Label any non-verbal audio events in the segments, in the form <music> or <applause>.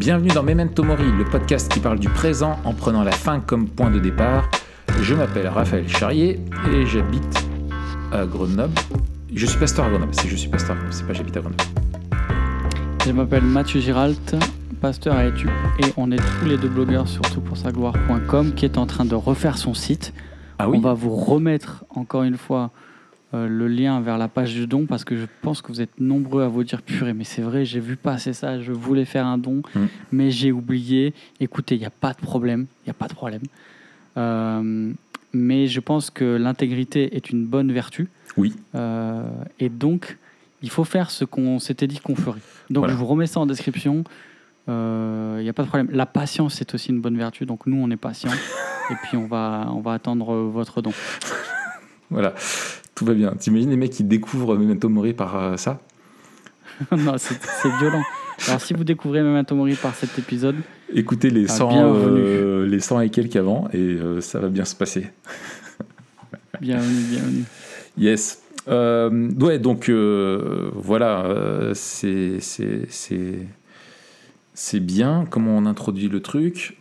Bienvenue dans Memento Mori, le podcast qui parle du présent en prenant la fin comme point de départ. Je m'appelle Raphaël Charrier et j'habite à Grenoble. Je suis pasteur à Grenoble, si je suis pasteur, c'est pas j'habite à Grenoble. Je m'appelle Mathieu Giralt, pasteur à Etu, et on est tous les deux blogueurs sur toutpoursagloire.com qui est en train de refaire son site. Ah oui On va vous remettre encore une fois euh, le lien vers la page du don parce que je pense que vous êtes nombreux à vous dire purée, mais c'est vrai, j'ai vu passer ça, je voulais faire un don, Mm. mais j'ai oublié. Écoutez, il n'y a pas de problème, il n'y a pas de problème. Euh, mais je pense que l'intégrité est une bonne vertu. Oui. Euh, et donc, il faut faire ce qu'on s'était dit qu'on ferait. Donc, Voilà. je vous remets ça en description. Il n'y a pas de problème. La patience, c'est aussi une bonne vertu. Donc, nous, on est patient. <laughs> et puis, on va, on va attendre votre don. Voilà, tout va bien. T'imagines les mecs qui découvrent Memento Mori par euh, ça? <laughs> Non, c'est violent. Alors, si vous découvrez Memento Mori par cet épisode, Écoutez les Ah, 100, bienvenue. euh, les 100 et quelques avant et euh, ça va bien se passer. <laughs> bienvenue, bienvenue. Yes. Ouais, donc voilà, c'est c'est- c'est c'est bien. Comment on introduit le truc?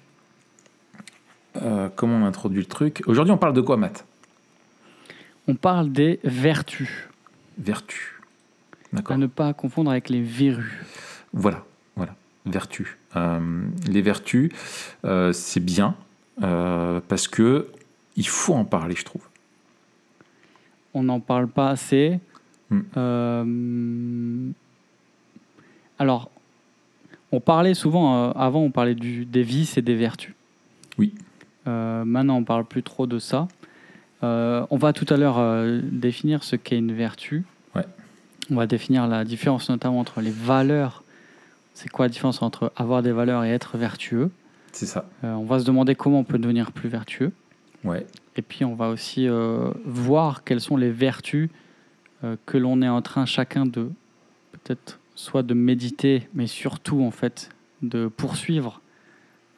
Euh, Comment on introduit le truc? Aujourd'hui, on parle de quoi, Matt? On parle des vertus. Vertu. À D'accord. ne pas confondre avec les verrues. Voilà, voilà. Vertu. Euh, les vertus, euh, c'est bien euh, parce que il faut en parler, je trouve. On n'en parle pas assez. Hmm. Alors, on parlait souvent, avant on parlait du, des vices et des vertus. Oui. Maintenant on parle plus trop de ça. Euh, on va tout à l'heure euh, définir ce qu'est une vertu. Ouais. On va définir la différence notamment entre les valeurs. C'est quoi la différence entre avoir des valeurs et être vertueux? C'est ça. Euh, On va se demander comment on peut devenir plus vertueux. Ouais. Et puis on va aussi voir quelles sont les vertus que l'on est en train chacun de peut-être soit de méditer, mais surtout en fait de poursuivre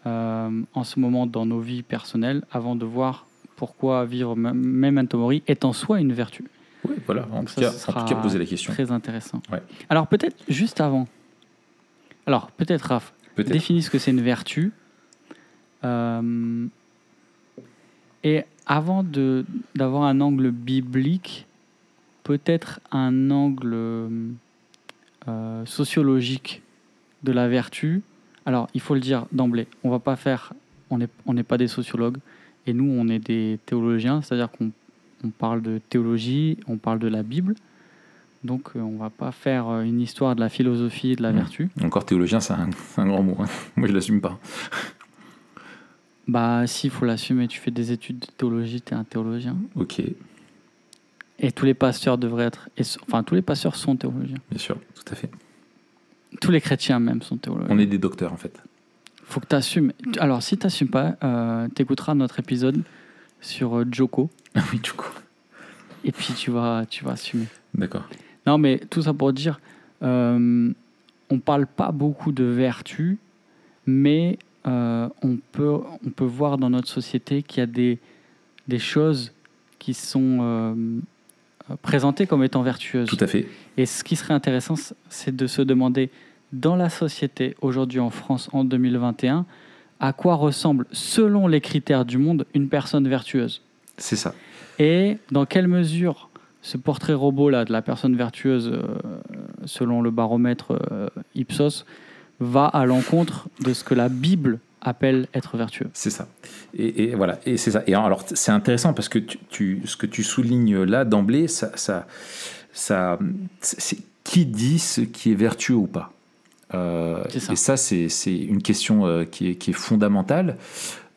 en ce moment dans nos vies personnelles avant de voir pourquoi vivre me- Memento Mori est en soi une vertu. Oui, voilà. En tout, ça, cas, en tout cas, poser la question. Très intéressant. Ouais. Alors peut-être juste avant. Alors peut-être Raph, Peut-être. définis ce que c'est une vertu. Euh, et avant d'avoir un angle biblique, peut-être un angle euh, sociologique de la vertu. Alors, il faut le dire d'emblée, on va pas faire, on n'est on n'est pas des sociologues, et nous, on est des théologiens, c'est-à-dire qu'on on parle de théologie, on parle de la Bible. Donc, euh, on va pas faire euh, une histoire de la philosophie et de la Mm. vertu. Encore théologien, c'est un, un grand mot. hein. <laughs> Moi, je l'assume pas. Bah, si, il faut l'assumer. Tu fais des études de théologie, tu es un théologien. Ok, Et tous les pasteurs devraient être. et enfin, tous les pasteurs sont théologiens. bien sûr, tout à fait. Tous les chrétiens même sont théologiens. On est des docteurs, en fait. Faut que tu assumes. Alors, si tu n'assumes pas, euh, tu écouteras notre épisode sur euh, Joko. Ah <laughs> oui, coup. Et puis, tu vas, tu vas assumer. D'accord. Non, mais tout ça pour dire, euh, on parle pas beaucoup de vertu, mais euh, on, peut, on peut voir dans notre société qu'il y a des, des choses qui sont euh, présentées comme étant vertueuses. Tout à fait. Et ce qui serait intéressant, c'est de se demander, dans la société, aujourd'hui en France, en 2021, à quoi ressemble, selon les critères du monde, une personne vertueuse? C'est ça. et dans quelle mesure ce portrait robot-là de la personne vertueuse, euh, selon le baromètre euh, Ipsos, va à l'encontre de ce que la Bible appelle être vertueux? C'est ça. Et, et voilà. Et c'est ça. Et alors, c'est intéressant parce que tu, tu- ce que tu soulignes là d'emblée, ça, ça, ça, c'est qui dit ce qui est vertueux ou pas? Et ça, c'est une question euh, qui, est, fondamentale.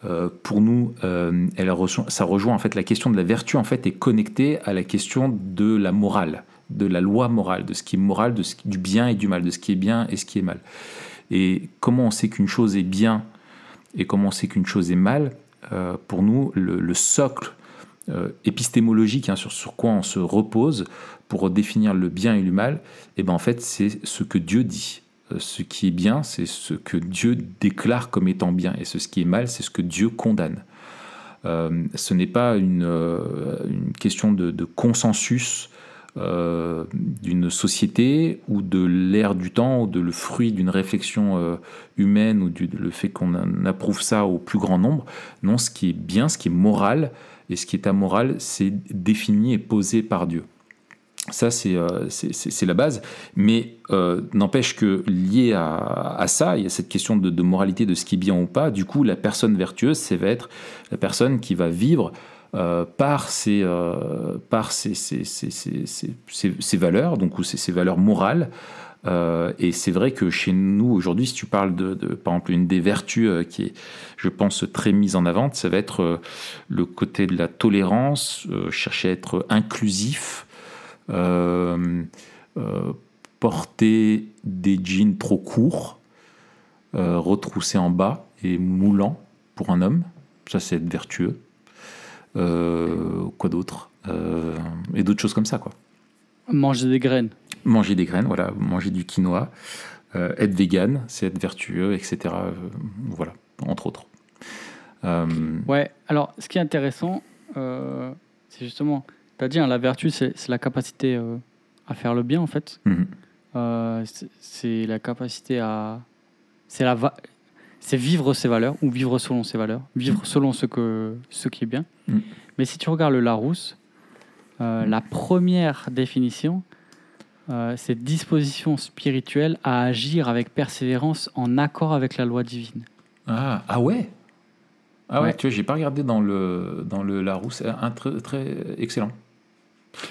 Euh, pour nous, euh, elle ça rejoint en fait la question de la vertu en fait est connectée à la question de la morale, de la loi morale, de ce qui est moral, de du bien et du mal, de ce qui est bien et ce qui est mal. Et comment on sait qu'une chose est bien et comment on sait qu'une chose est mal, pour nous, le, le socle épistémologique hein, sur, sur quoi on se repose pour définir le bien et le mal, et ben en fait, c'est ce que Dieu dit. Euh, Ce qui est bien, c'est ce que Dieu déclare comme étant bien, et ce qui est mal, c'est ce que Dieu condamne. Euh, ce n'est pas une, euh, question de, consensus d'une société ou de l'ère du temps ou de le fruit d'une réflexion humaine ou du, fait qu'on approuve ça au plus grand nombre. Non, ce qui est bien, ce qui est moral et ce qui est amoral, c'est défini et posé par Dieu. Ça, c'est euh, la base. Mais euh, n'empêche que lié à, à, ça, il y a cette question de, moralité, de ce qui est bien ou pas. Du coup, la personne vertueuse, ça va être la personne qui va vivre par, ses, valeurs, donc ou ses, valeurs morales. Euh, et c'est vrai que chez nous aujourd'hui, si tu parles de, par exemple, une des vertus qui est, je pense, très mise en avant, ça va être le côté de la tolérance, chercher à être inclusif, porter des jeans trop courts, retroussés en bas et moulants pour un homme, ça c'est être vertueux. Euh, quoi d'autre? Euh, Et d'autres choses comme ça, quoi. Manger des graines. Manger des graines, voilà. Manger du quinoa. Euh, être vegan, c'est être vertueux, etc. voilà, entre autres. Ouais, alors ce qui est intéressant, c'est justement, tu as dit, hein, la vertu, c'est la capacité à faire le bien, en fait. Mhm. c'est la capacité à. C'est la, c'est vivre ses valeurs ou vivre selon ses valeurs, vivre mm. selon ce, que, ce qui est bien. Mm. Mais si tu regardes le Larousse, euh, la première définition, euh, c'est disposition spirituelle à agir avec persévérance en accord avec la loi divine. Ah, ah ouais? Ah ouais, tu vois, j'ai pas regardé dans le, dans le Larousse, un très, très excellent.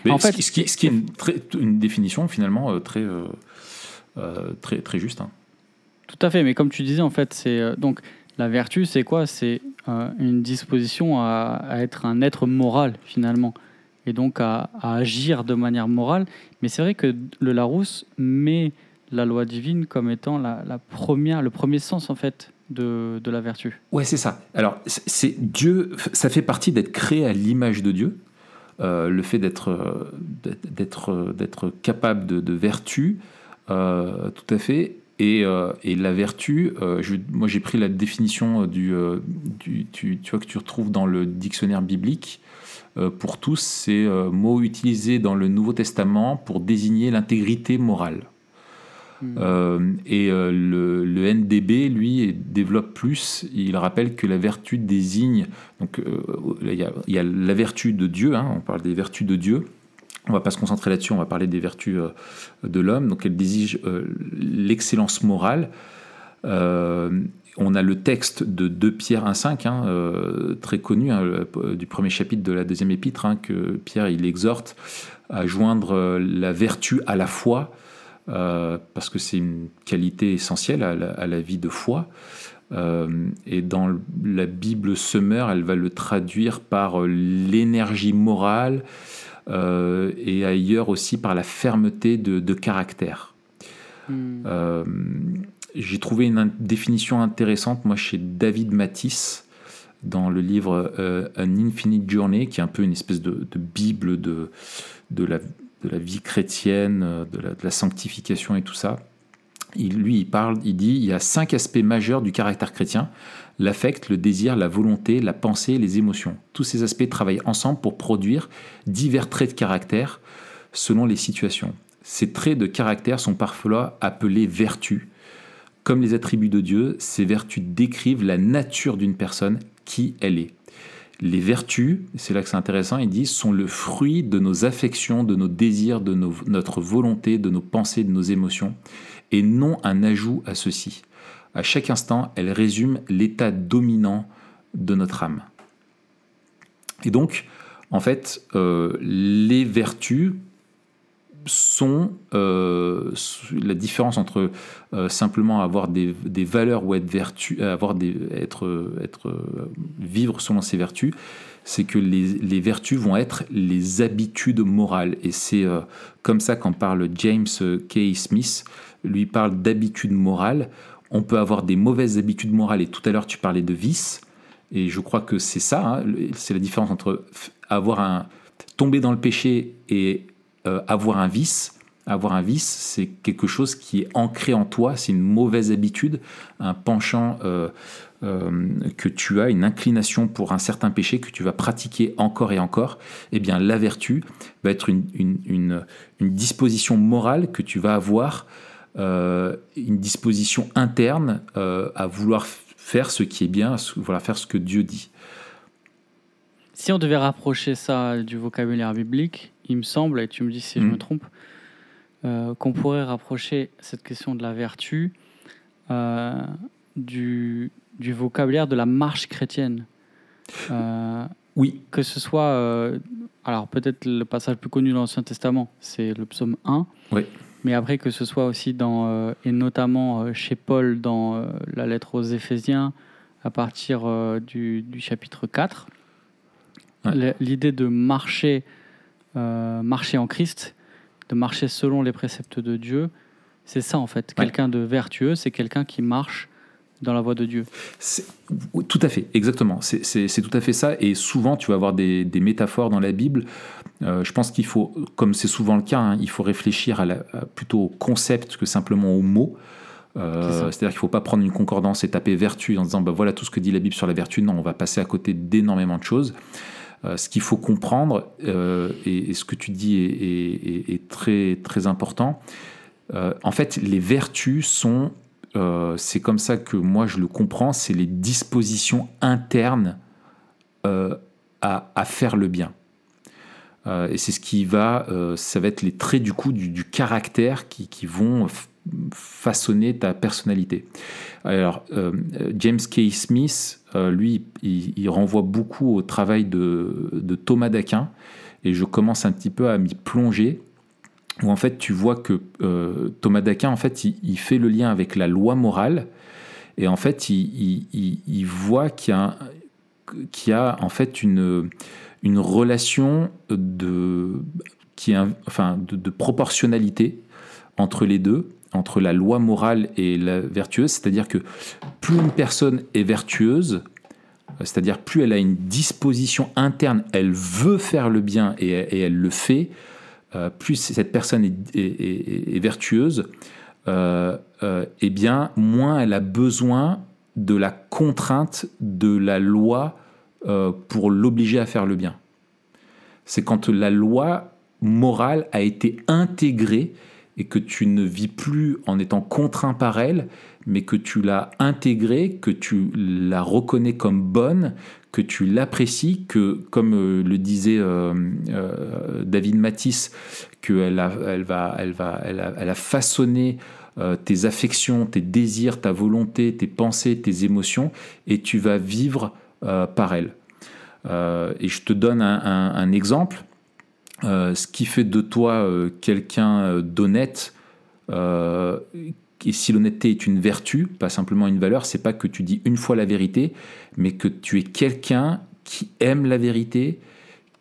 Mais en fait, ce, qui, ce qui est une, très, une définition finalement euh, très, très, très juste. Hein. Tout à fait, mais comme tu disais, en fait, c'est euh, donc la vertu, c'est quoi? C'est euh, une disposition à, être un être moral finalement, et donc à, agir de manière morale. Mais c'est vrai que le Larousse met la loi divine comme étant la, première, le premier sens en fait de, de la vertu. Ouais, c'est ça. Alors, c'est Dieu, ça fait partie d'être créé à l'image de Dieu. Euh, le fait d'être d'être d'être capable de, vertu, tout à fait. Euh, et, la vertu, euh, moi j'ai pris la définition du, euh, du tu, vois, que tu retrouves dans le dictionnaire biblique. pour tous, c'est mot utilisé dans le Nouveau Testament pour désigner l'intégrité morale. Hmm. et le, le, NDB, lui, développe plus. Il rappelle que la vertu désigne. Donc, il y, a la vertu de Dieu, hein, on parle des vertus de Dieu, on va pas se concentrer là-dessus, on va parler des vertus euh, de l'homme. Donc elle désigne euh, l'excellence morale. Euh, on a le texte de 2 Pierre 1,5, hein, très connu, hein, du premier chapitre de la deuxième épître, hein, que Pierre il exhorte à joindre la vertu à la foi, parce que c'est une qualité essentielle à la, vie de foi. et dans la Bible Semeur, elle va le traduire par l'énergie morale, euh, et ailleurs aussi par la fermeté de, caractère. Hmm. Euh, j'ai trouvé une définition intéressante, moi, chez David Matisse, dans le livre euh, An Infinite Journey, qui est un peu une espèce de, bible de, de, la, de la vie chrétienne, de la, de la sanctification et tout ça. Il, lui, il parle, il dit, il y a cinq aspects majeurs du caractère chrétien l'affect, le désir, la volonté, la pensée, les émotions. Tous ces aspects travaillent ensemble pour produire divers traits de caractère selon les situations. Ces traits de caractère sont parfois appelés vertus. Comme les attributs de Dieu, ces vertus décrivent la nature d'une personne, qui elle est. Les vertus, c'est là que c'est intéressant, ils disent, sont le fruit de nos affections, de nos désirs, de notre volonté, de nos pensées, de nos émotions, et non un ajout à ceci. À chaque instant, elle résume l'état dominant de notre âme. Et donc, en fait, euh, les vertus sont euh, la différence entre euh, simplement avoir des, valeurs ou être vertu, avoir être, être vivre selon ses vertus, c'est que les, vertus vont être les habitudes morales. Et c'est comme ça qu'en parle James K. Smith, lui parle d'habitudes morales. On peut avoir des mauvaises habitudes morales, et tout à l'heure tu parlais de vice, et je crois que c'est ça, hein, c'est la différence entre avoir un, tomber dans le péché et euh, avoir un vice. Avoir un vice, c'est quelque chose qui est ancré en toi, c'est une mauvaise habitude, un penchant euh, que tu as une inclination pour un certain péché que tu vas pratiquer encore et encore, eh bien la vertu va être une, une, disposition morale que tu vas avoir, une disposition interne à vouloir faire ce qui est bien, à vouloir faire ce que Dieu dit. Si on devait rapprocher ça du vocabulaire biblique, il me semble, et tu me dis si je me mm. trompe, euh, qu'on pourrait rapprocher cette question de la vertu euh, du, du, vocabulaire de la marche chrétienne. Euh, oui. Que ce soit, alors peut-être le passage plus connu dans l'Ancien Testament, c'est le psaume 1. Oui. Mais après que ce soit aussi dans, et notamment chez Paul dans la lettre aux Éphésiens, à partir du, du chapitre 4. L'idée de marcher, marcher en Christ, de marcher selon les préceptes de Dieu, c'est ça en fait. Quelqu'un de vertueux, c'est quelqu'un qui marche dans la voie de Dieu. Tout à fait, exactement. C'est tout à fait ça. Et souvent, tu vas avoir des, métaphores dans la Bible. Euh, je pense qu'il faut, comme c'est souvent le cas, hein, il faut réfléchir à plutôt au concept que simplement au mot. Euh, c'est-à-dire qu'il ne faut pas prendre une concordance et taper vertu en disant bah, voilà tout ce que dit la Bible sur la vertu. Non, on va passer à côté d'énormément de choses. Euh, ce qu'il faut comprendre, euh, et, ce que tu dis est, très, très important, euh, en fait, les vertus sont, c'est comme ça que moi je le comprends, c'est les dispositions internes à, faire le bien. et c'est ce qui va, ça va être les traits du coup du, caractère qui vont façonner ta personnalité. Alors, euh, James K. Smith, euh, lui, il, renvoie beaucoup au travail de, Thomas d'Aquin, et je commence un petit peu à m'y plonger, où en fait tu vois que euh, Thomas d'Aquin, en fait, il, fait le lien avec la loi morale, et en fait, il, voit qu'il y a, en fait une, relation de, qui enfin, de proportionnalité entre les deux, entre la loi morale et la vertueuse, c'est-à-dire que plus une personne est vertueuse, c'est-à-dire plus elle a une disposition interne, elle veut faire le bien et, elle le fait, euh, plus cette personne est, vertueuse, euh, euh, eh bien moins elle a besoin de la contrainte de la loi pour l'obliger à faire le bien. C'est quand la loi morale a été intégrée et que tu ne vis plus en étant contraint par elle, mais que tu l'as intégrée, que tu la reconnais comme bonne, que tu l'apprécies, que, comme euh, le disait euh, euh, David Matisse, qu'elle a, elle va, elle va, elle a, façonné tes affections, tes désirs, ta volonté, tes pensées, tes émotions, et tu vas vivre par elle. et je te donne un exemple. Euh, ce qui fait de toi euh, quelqu'un euh, d'honnête, et si l'honnêteté est une vertu, pas simplement une valeur, c'est pas que tu dis une fois la vérité, mais que tu es quelqu'un qui aime la vérité,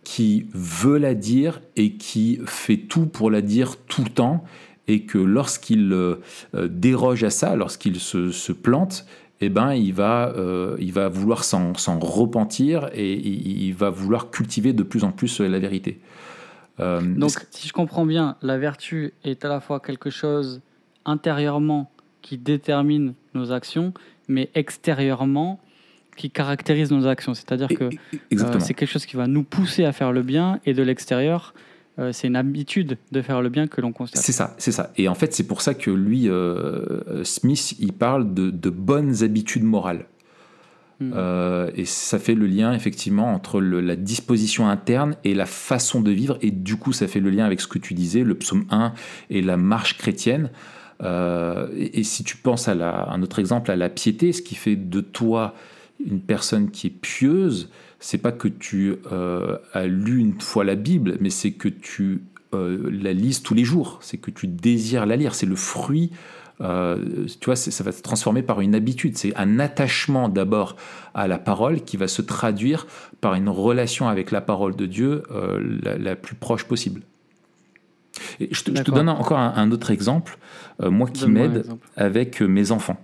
qui veut la dire et qui fait tout pour la dire tout le temps, et que lorsqu'il déroge à ça, lorsqu'il se, plante, eh ben, il, va, il va vouloir s'en repentir et il va vouloir cultiver de plus en plus la vérité. Euh, Donc, si je comprends bien, la vertu est à la fois quelque chose intérieurement qui détermine nos actions, mais extérieurement qui caractérise nos actions. C'est-à-dire que euh, c'est quelque chose qui va nous pousser à faire le bien, et de l'extérieur, euh, c'est une habitude de faire le bien que l'on constate. C'est ça, c'est ça. Et en fait, c'est pour ça que lui, Smith, il parle de, de bonnes habitudes morales. Mm. Euh, et ça fait le lien effectivement entre la disposition interne et la façon de vivre. Et du coup, ça fait le lien avec ce que tu disais, le psaume 1 et la marche chrétienne. Euh, et, si tu penses à, un autre exemple, à la piété, ce qui fait de toi une personne qui est pieuse, c'est pas que tu euh, as lu une fois la Bible, mais c'est que tu la lises tous les jours. C'est que tu désires la lire. C'est le fruit euh, tu vois, ça va se transformer par une habitude. C'est un attachement d'abord à la parole qui va se traduire par une relation avec la parole de Dieu euh, la, plus proche possible. Et je, te, donne encore un, autre exemple, euh, moi qui m'aide avec mes enfants.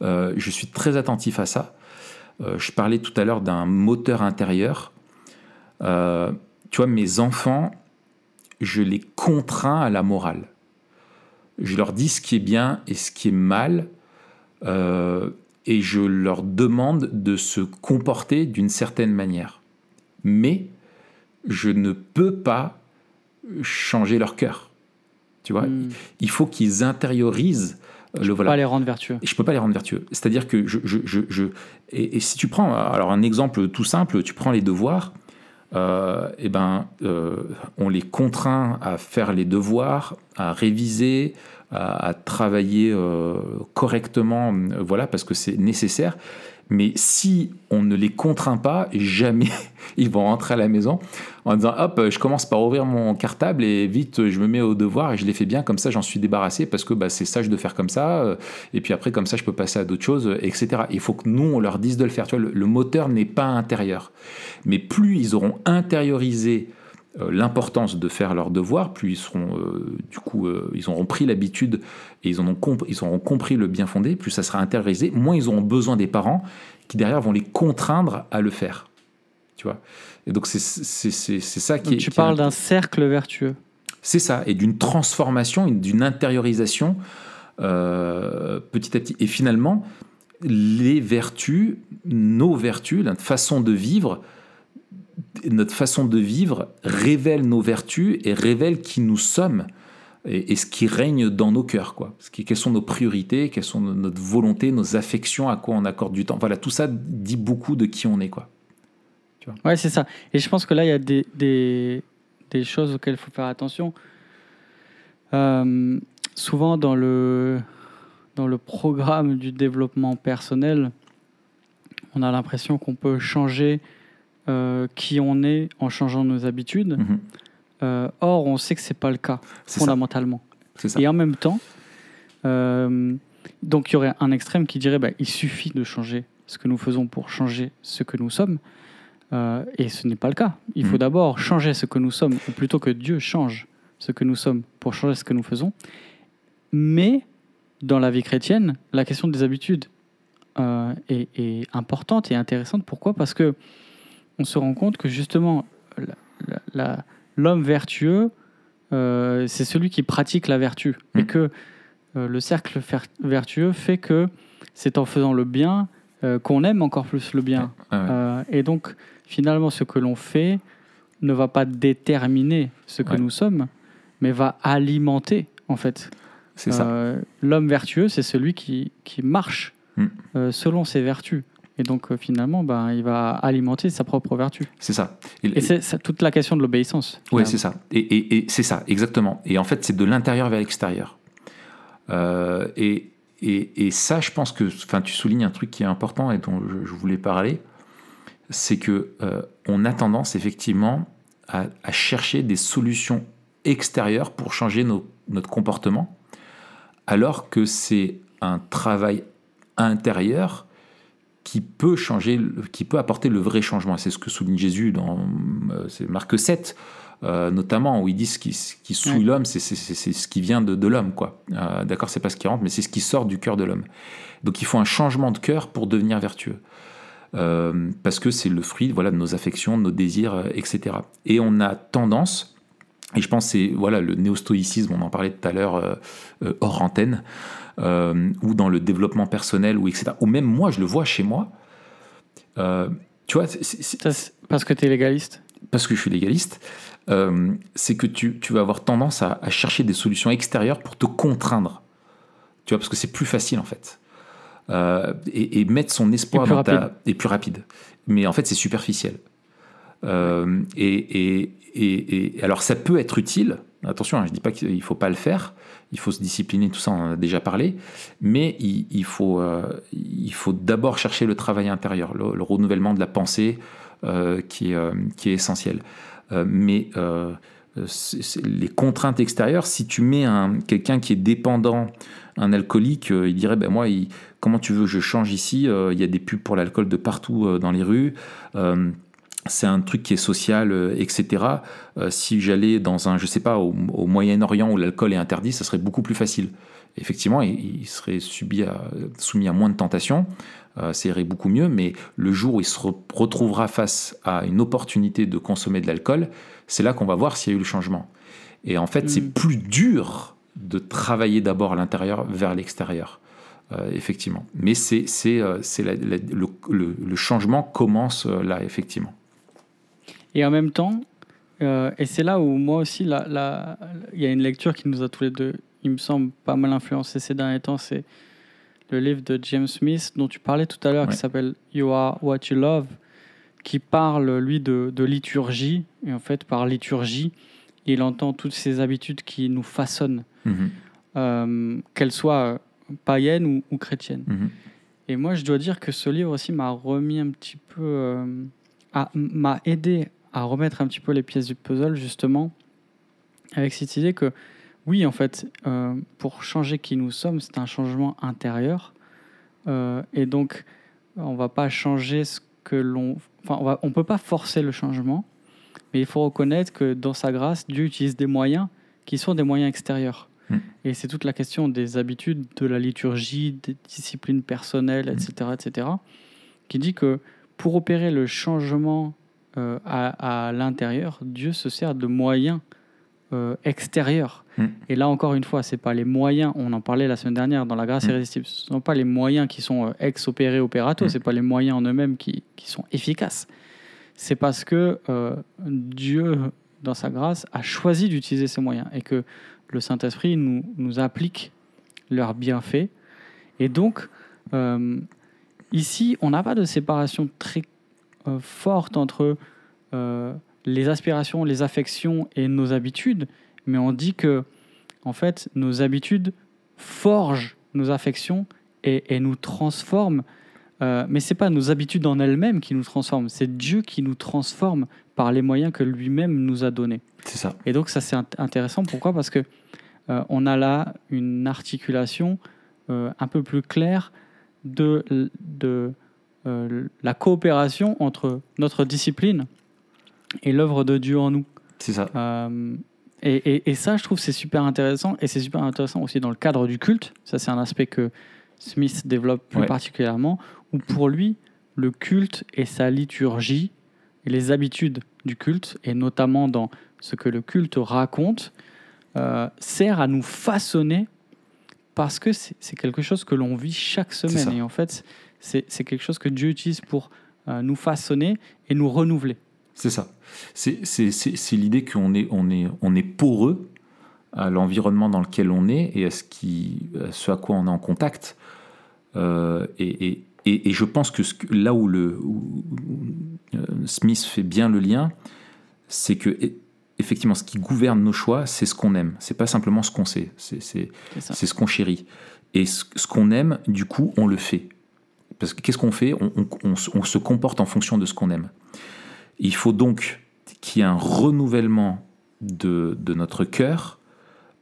je suis très attentif à ça. je parlais tout à l'heure d'un moteur intérieur. tu vois, mes enfants, je les contrains à la morale je leur dis ce qui est bien et ce qui est mal. Euh, et je leur demande de se comporter d'une certaine manière. Mais je ne peux pas changer leur cœur. Tu vois, Hmm. il faut qu'ils intériorisent euh, le voilà. Pas les rendre vertueux. Je peux pas les rendre vertueux. C'est-à-dire que je, je, je, je- et, et si tu prends alors un exemple tout simple, tu prends les devoirs, euh, et ben euh, on les contraint à faire les devoirs, à réviser, à, travailler euh, correctement, voilà parce que c'est nécessaire. Mais si on ne les contraint pas, jamais <laughs> ils vont rentrer à la maison en disant hop, je commence par ouvrir mon cartable et vite je me mets au devoir et je les fais bien comme ça, j'en suis débarrassé parce que bah, c'est sage de faire comme ça. euh, Et puis après comme ça, je peux passer à d'autres choses, euh, etc. Il faut que nous on leur dise de le faire. Tu vois, le, moteur n'est pas intérieur. Mais plus ils auront intériorisé euh, l'importance de faire leurs devoirs, plus ils seront euh, du coup euh, ils auront pris l'habitude et ils, en ont comp- ils auront compris le bien fondé, plus ça sera intériorisé, moins ils auront besoin des parents qui derrière vont les contraindre à le faire. Tu vois? Et donc c'est c'est- c'est- c'est ça qui Donc est. tu qui parles d'un cercle vertueux. c'est ça, et d'une transformation, d'une intériorisation euh, petit à petit. Et finalement, les vertus, nos vertus, notre façon de vivre, notre façon de vivre révèle nos vertus et révèle qui nous sommes et, ce qui règne dans nos cœurs. Quoi. Quelles sont nos priorités, quelles sont notre volonté, nos affections, à quoi on accorde du temps. Voilà, tout ça dit beaucoup de qui on est. Quoi. Ouais, c'est ça. Et je pense que là, il y a des, des, choses auxquelles il faut faire attention. Euh, souvent, dans le, dans le programme du développement personnel, on a l'impression qu'on peut changer qui on est en changeant nos habitudes. Mhm. Euh, or, on sait que c'est pas le cas, fondamentalement. Ça. Et en même temps, euh, donc il y aurait un extrême qui dirait bah, il suffit de changer ce que nous faisons pour changer ce que nous sommes. Euh, et ce n'est pas le cas. Il faut Mhm. d'abord changer ce que nous sommes, ou plutôt que Dieu change ce que nous sommes pour changer ce que nous faisons. Mais dans la vie chrétienne, la question des habitudes euh, est, est importante et intéressante. Pourquoi? Parce que on se rend compte que justement, l'homme vertueux, euh, c'est celui qui pratique la vertu. Et Mm. que euh, le cercle vertueux fait que c'est en faisant le bien euh, qu'on aime encore plus le bien. Ouais. Euh, et donc, finalement, ce que l'on fait ne va pas déterminer ce que Ouais. nous sommes, mais va alimenter, en fait. C'est ça. L'homme vertueux, c'est celui qui, qui marche Mm. selon ses vertus. Et donc, euh, finalement, ben, il va alimenter sa propre vertu. C'est ça. Et c'est toute la question de l'obéissance. Oui, c'est ça. Et, et- et c'est ça, exactement. Et en fait, c'est de l'intérieur vers l'extérieur. Euh, et, et, et ça, je pense que, enfin, tu soulignes un truc qui est important et dont je, je voulais parler, c'est que euh, on a tendance effectivement à, à chercher des solutions extérieures pour changer nos- notre comportement, alors que c'est un travail intérieur qui peut changer, qui peut apporter le vrai changement. C'est ce que souligne Jésus dans euh, Marc 7, euh, notamment, où il dit ce qui, ce qui souille Ouais. l'homme, c'est ce qui vient de, de l'homme. quoi. Euh, D'accord, c'est pas ce qui rentre, mais c'est ce qui sort du cœur de l'homme. Donc il faut un changement de cœur pour devenir vertueux. Euh, parce que c'est le fruit voilà, de nos affections, de nos désirs, etc. Et on a tendance, et je pense que c'est voilà, le néostoïcisme, on en parlait tout à l'heure hors antenne, euh, ou dans le développement personnel, ou etc. Ou même moi, je le vois chez moi. Euh, tu vois, Ça, parce que tu es légaliste? parce que je suis légaliste, euh, c'est que tu, tu vas avoir tendance à, à chercher des solutions extérieures pour te contraindre. Tu vois, parce que c'est plus facile en fait. Euh, et, et mettre son espoir Et ta. Et plus rapide. Mais en fait, c'est superficiel. Et- alors, ça peut être utile. Attention, hein, je ne dis pas qu'il ne faut pas le faire. Il faut se discipliner, tout ça, on en a déjà parlé. Mais il, faut, euh, faut d'abord chercher le travail intérieur, le, le renouvellement de la pensée euh, qui, est, euh, essentiel. Mais les contraintes extérieures, si tu mets un, quelqu'un qui est dépendant, un alcoolique, il dirait ben moi, comment tu veux que je change ici Il y a des pubs pour l'alcool de partout dans les rues. C'est un truc qui est social, euh, etc. Euh, si j'allais dans un, je sais pas, au, au Moyen-Orient où l'alcool est interdit, ça serait beaucoup plus facile. Effectivement, il, il serait subi à- soumis à moins de tentations, euh, ça irait beaucoup mieux, mais le jour où il se re- retrouvera face à une opportunité de consommer de l'alcool, c'est là qu'on va voir s'il y a eu le changement. Et en fait, c'est Mm. plus dur de travailler d'abord à l'intérieur vers l'extérieur. Euh, effectivement. Mais c'est, c'est, euh, le, le- le changement commence euh, là, effectivement. Et en même temps, euh, et c'est là où moi aussi, la- la- il y a une lecture qui nous a tous les deux, il me semble, pas mal influencé ces derniers temps, c'est le livre de James Smith dont tu parlais tout à l'heure, Ouais. qui s'appelle You Are What You Love, qui parle, lui, de, de liturgie. Et en fait, par liturgie, il entend toutes ces habitudes qui nous façonnent, Mhm, euh, qu'elles soient euh, païennes ou, ou chrétiennes. mhm. Et moi, je dois dire que ce livre aussi m'a remis un petit peu, euh, m'a aidé à remettre un petit peu les pièces du puzzle, justement, avec cette idée que, oui, en fait, euh, pour changer qui nous sommes, c'est un changement intérieur. Euh, et donc, on va pas changer ce que l'on. Enfin, on va- on peut pas forcer le changement, mais il faut reconnaître que dans sa grâce, Dieu utilise des moyens qui sont des moyens extérieurs. Mm. Et c'est toute la question des habitudes, de la liturgie, des disciplines personnelles, etc., etc., qui dit que pour opérer le changement euh, à, à l'intérieur, Dieu se sert de moyens euh, extérieurs. Mm. Et là, encore une fois, c'est pas les moyens, on en parlait la semaine dernière dans la grâce Mm. irrésistible, ce sont pas les moyens qui sont euh, ex opere operato, Mm. c'est pas les moyens en eux-mêmes qui, qui sont efficaces. C'est parce que euh, Dieu, dans sa grâce, a choisi d'utiliser ces moyens et que le Saint-Esprit nous, nous applique leurs bienfaits. Et donc, ici, on n'a pas de séparation très euh, forte entre euh, les aspirations, les affections et nos habitudes, mais on dit que, en fait, nos habitudes forgent nos affections et, et nous transforment. Euh, mais c'est pas nos habitudes en elles-mêmes qui nous transforment, c'est Dieu qui nous transforme par les moyens que lui-même nous a donnés. C'est ça. Et donc ça c'est int- intéressant. Pourquoi? Parce que euh, on a là une articulation un peu plus claire de, de la coopération entre notre discipline et l'œuvre de Dieu en nous. C'est ça. Euh, et, et- et ça, je trouve, c'est super intéressant. Et c'est super intéressant aussi dans le cadre du culte. Ça, c'est un aspect que Smith développe plus Ouais. particulièrement, où pour lui, le culte et sa liturgie et les habitudes du culte, et notamment dans ce que le culte raconte, euh, sert à nous façonner parce que c'est quelque chose que l'on vit chaque semaine. Et en fait, c'est quelque chose que Dieu utilise pour euh, nous façonner et nous renouveler. C'est ça. C'est, l'idée qu'on est, on est, on est poreux à l'environnement dans lequel on est et à ce, qui, à ce à quoi on est en contact. Euh, et, et, et, et je pense que, ce là où, le, où, euh, Smith fait bien le lien, c'est que effectivement, ce qui gouverne nos choix, c'est ce qu'on aime. C'est pas simplement ce qu'on sait. C'est, ce qu'on chérit. Et ce, ce qu'on aime, du coup, on le fait. Parce que qu'est-ce qu'on fait on, se- comporte en fonction de ce qu'on aime. Il faut donc qu'il y ait un renouvellement de, notre cœur,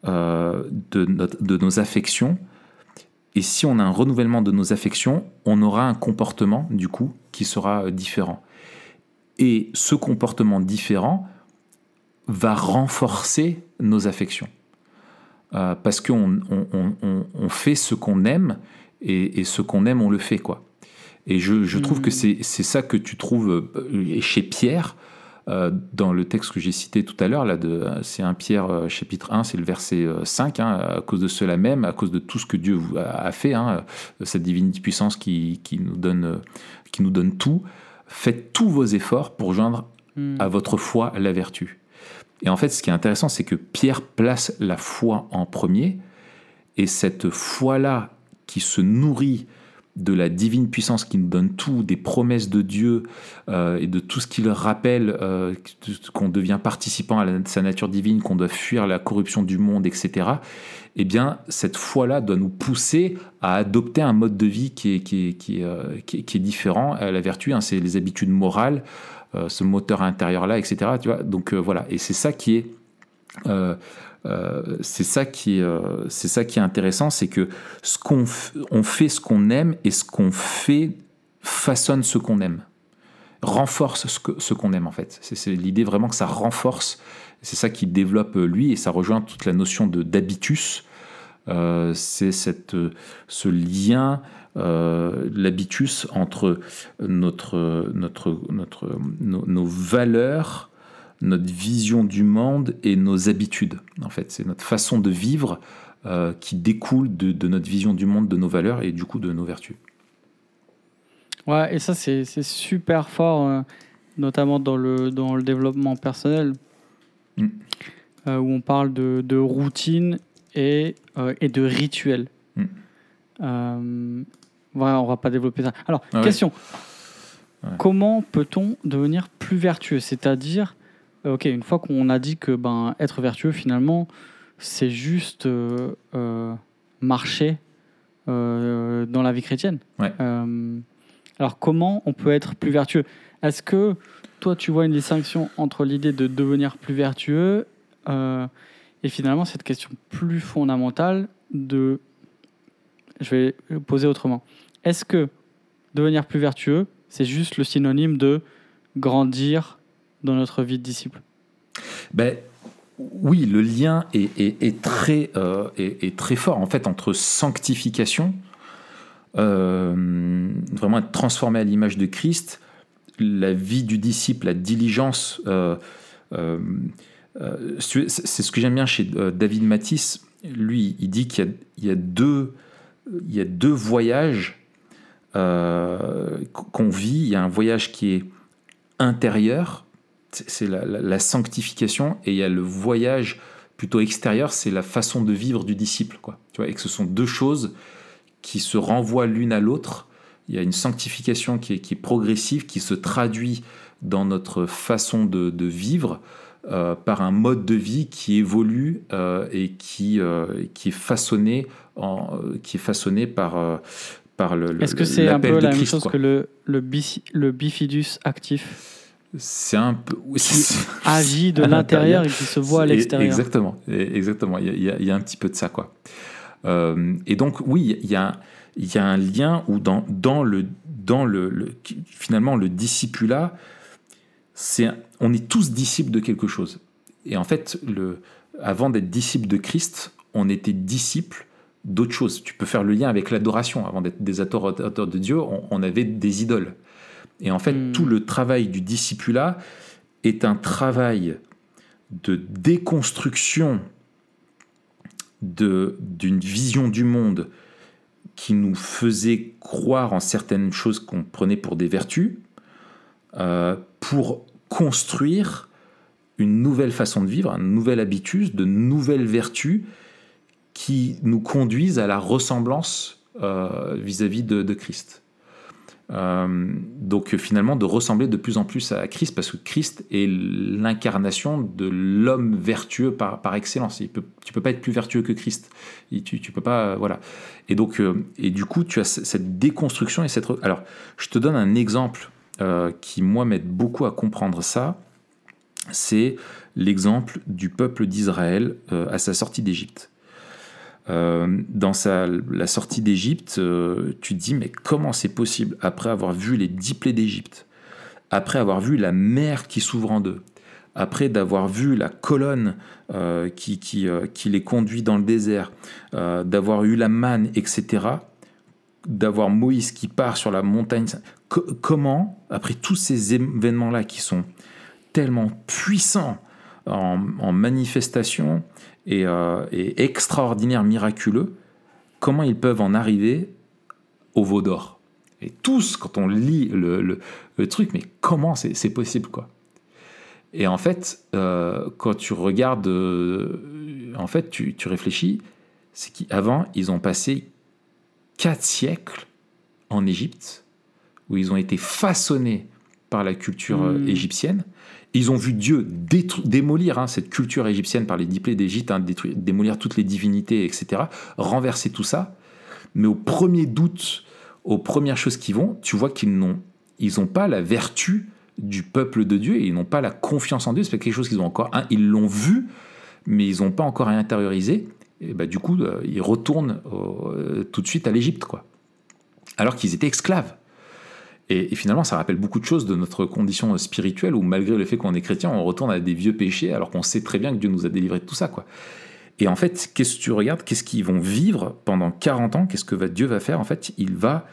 euh, de, nos affections. Et si on a un renouvellement de nos affections, on aura un comportement, du coup, qui sera euh, différent. Et ce comportement différent va renforcer nos affections. Euh, parce qu'on on, on- on- on fait ce qu'on aime, et, et ce qu'on aime, on le fait, quoi. Et je, je trouve que c'est c'est ça que tu trouves euh, chez Pierre, euh, dans le texte que j'ai cité tout à l'heure, là, de- c'est 1 Pierre euh, chapitre 1, c'est le verset euh, 5, hein, à cause de cela même, à cause de tout ce que Dieu a, a fait, hein, euh, cette divine puissance qui, qui, nous donne, euh, qui nous donne tout, faites tous vos efforts pour joindre Hmm. à votre foi la vertu. Et en fait, ce qui est intéressant, c'est que Pierre place la foi en premier, et cette foi-là qui se nourrit de la divine puissance qui nous donne tout, des promesses de Dieu euh, et de tout ce qui leur rappelle euh, qu'on devient participant à sa nature divine, qu'on doit fuir la corruption du monde, etc. Eh bien, cette foi-là doit nous pousser à adopter un mode de vie qui est, qui est, euh, différent. La vertu, hein, c'est les habitudes morales, ce moteur intérieur-là, etc. Tu vois Donc voilà, et c'est ça qui est... euh, c'est ça qui euh, c'est ça qui est intéressant, c'est que ce qu'on on fait ce qu'on aime et ce qu'on fait façonne ce qu'on aime, renforce ce que- ce qu'on aime en fait. C'est, l'idée vraiment que ça renforce. C'est ça qui développe euh, lui et ça rejoint toute la notion de d'habitus. C'est cette, ce lien, l'habitus entre notre, notre, notre, nos valeurs, notre vision du monde et nos habitudes. En fait, c'est notre façon de vivre euh, qui découlent de, de notre vision du monde, de nos valeurs et du coup de nos vertus. Ouais, et ça, c'est c'est super fort, euh, notamment dans le, dans le développement personnel, Mm. euh, où on parle de, de routine et, et de rituel. Mm. Euh, voilà, on va pas développer ça. Alors, Ah question. Ouais. Comment peut-on devenir plus vertueux? C'est-à-dire, ok, une fois qu'on a dit que ben, être vertueux, finalement, c'est juste euh, euh, marcher euh, dans la vie chrétienne. Ouais. Euh, alors, comment on peut être plus vertueux? Est-ce que toi, tu vois une distinction entre l'idée de devenir plus vertueux euh, et finalement cette question plus fondamentale de. Je vais poser autrement. Est-ce que devenir plus vertueux, c'est juste le synonyme de grandir dans notre vie de disciple Ben, oui, le lien est, très, euh, est, très fort en fait entre sanctification, euh, vraiment être transformé à l'image de Christ, la vie du disciple, la diligence. euh, c'est ce que j'aime bien chez David Matisse. Lui, il dit qu'il y y a deux, y a deux voyages qu'on vit. Il y a un voyage qui est intérieur, c'est la, la- la sanctification, et il y a le voyage plutôt extérieur, c'est la façon de vivre du disciple. Quoi. Tu vois, et que ce sont deux choses qui se renvoient l'une à l'autre. Il y a une sanctification qui est, qui est progressive, qui se traduit dans notre façon de, de vivre euh, par un mode de vie qui évolue euh, et qui, euh, qui est façonné, en, qui est façonné par, par le, Est-ce que c'est un peu la même chose quoi. que le, le bifidus actif? C'est un peu. Qui <laughs> agit de l'intérieur et qui se voit à l'extérieur Exactement, exactement. Il y, a, il y un petit peu de ça, quoi. Euh, et donc, oui, il y a, il y a un lien où dans, dans le, dans le, le- finalement le discipulat, c'est, on est tous disciples de quelque chose. Et en fait, le, avant d'être disciple de Christ, on était disciple d'autre chose. Tu peux faire le lien avec l'adoration. Avant d'être des adorateurs de Dieu, on, on avait des idoles. Et en fait, Hmm. tout le travail du discipulat est un travail de déconstruction de- d'une vision du monde qui nous faisait croire en certaines choses qu'on prenait pour des vertus, euh, pour construire une nouvelle façon de vivre, un nouvel habitus, de nouvelles vertus qui nous conduisent à la ressemblance euh, vis-à-vis de, de Christ. Euh, donc finalement de ressembler de plus en plus à Christ parce que Christ est l'incarnation de l'homme vertueux par, excellence. Il peut, tu peux pas être plus vertueux que Christ. Tu, peux pas euh, voilà. Et donc euh, et du coup tu as cette déconstruction et cette alors je te donne un exemple qui moi m'aide beaucoup à comprendre ça. C'est l'exemple du peuple d'Israël à sa sortie d'Égypte. Euh, dans la sortie d'Égypte, euh, tu te dis, mais comment c'est possible après avoir vu les dix plaies d'Égypte, après avoir vu la mer qui s'ouvre en deux, après d'avoir vu la colonne euh, qui, les conduit dans le désert, d'avoir eu la manne, etc., d'avoir Moïse qui part sur la montagne, co- comment, après tous ces événements-là qui sont tellement puissants en, en manifestation, et, euh, et extraordinaire, miraculeux, comment ils peuvent en arriver au veau d'or Et tous, quand on lit le, le- le truc, mais comment c'est possible quoi Et en fait, euh, quand tu regardes, euh, en fait, tu, tu réfléchis, c'est qu'avant, ils ont passé quatre siècles en Égypte, où ils ont été façonnés par la culture euh, Mm. égyptienne. Ils ont vu Dieu démolir hein, cette culture égyptienne par les dix d'Égypte, hein, démolir toutes les divinités, etc., renverser tout ça. Mais au premier doute, aux premières choses qui vont, tu vois qu'ils n'ont ils ont pas la vertu du peuple de Dieu et ils n'ont pas la confiance en Dieu. C'est quelque chose qu'ils ont encore. hein, ils l'ont vu, mais ils n'ont pas encore intériorisé. Et bah, du coup, euh, ils retournent euh, tout de suite à l'Égypte, quoi. Alors qu'ils étaient esclaves. Et, finalement, ça rappelle beaucoup de choses de notre condition spirituelle où, malgré le fait qu'on est chrétien, on retourne à des vieux péchés alors qu'on sait très bien que Dieu nous a délivrés de tout ça. Quoi. Et en fait, qu'est-ce que tu regardes? Qu'est-ce qu'ils vont vivre pendant 40 ans? Qu'est-ce que Dieu va faire? En fait, il va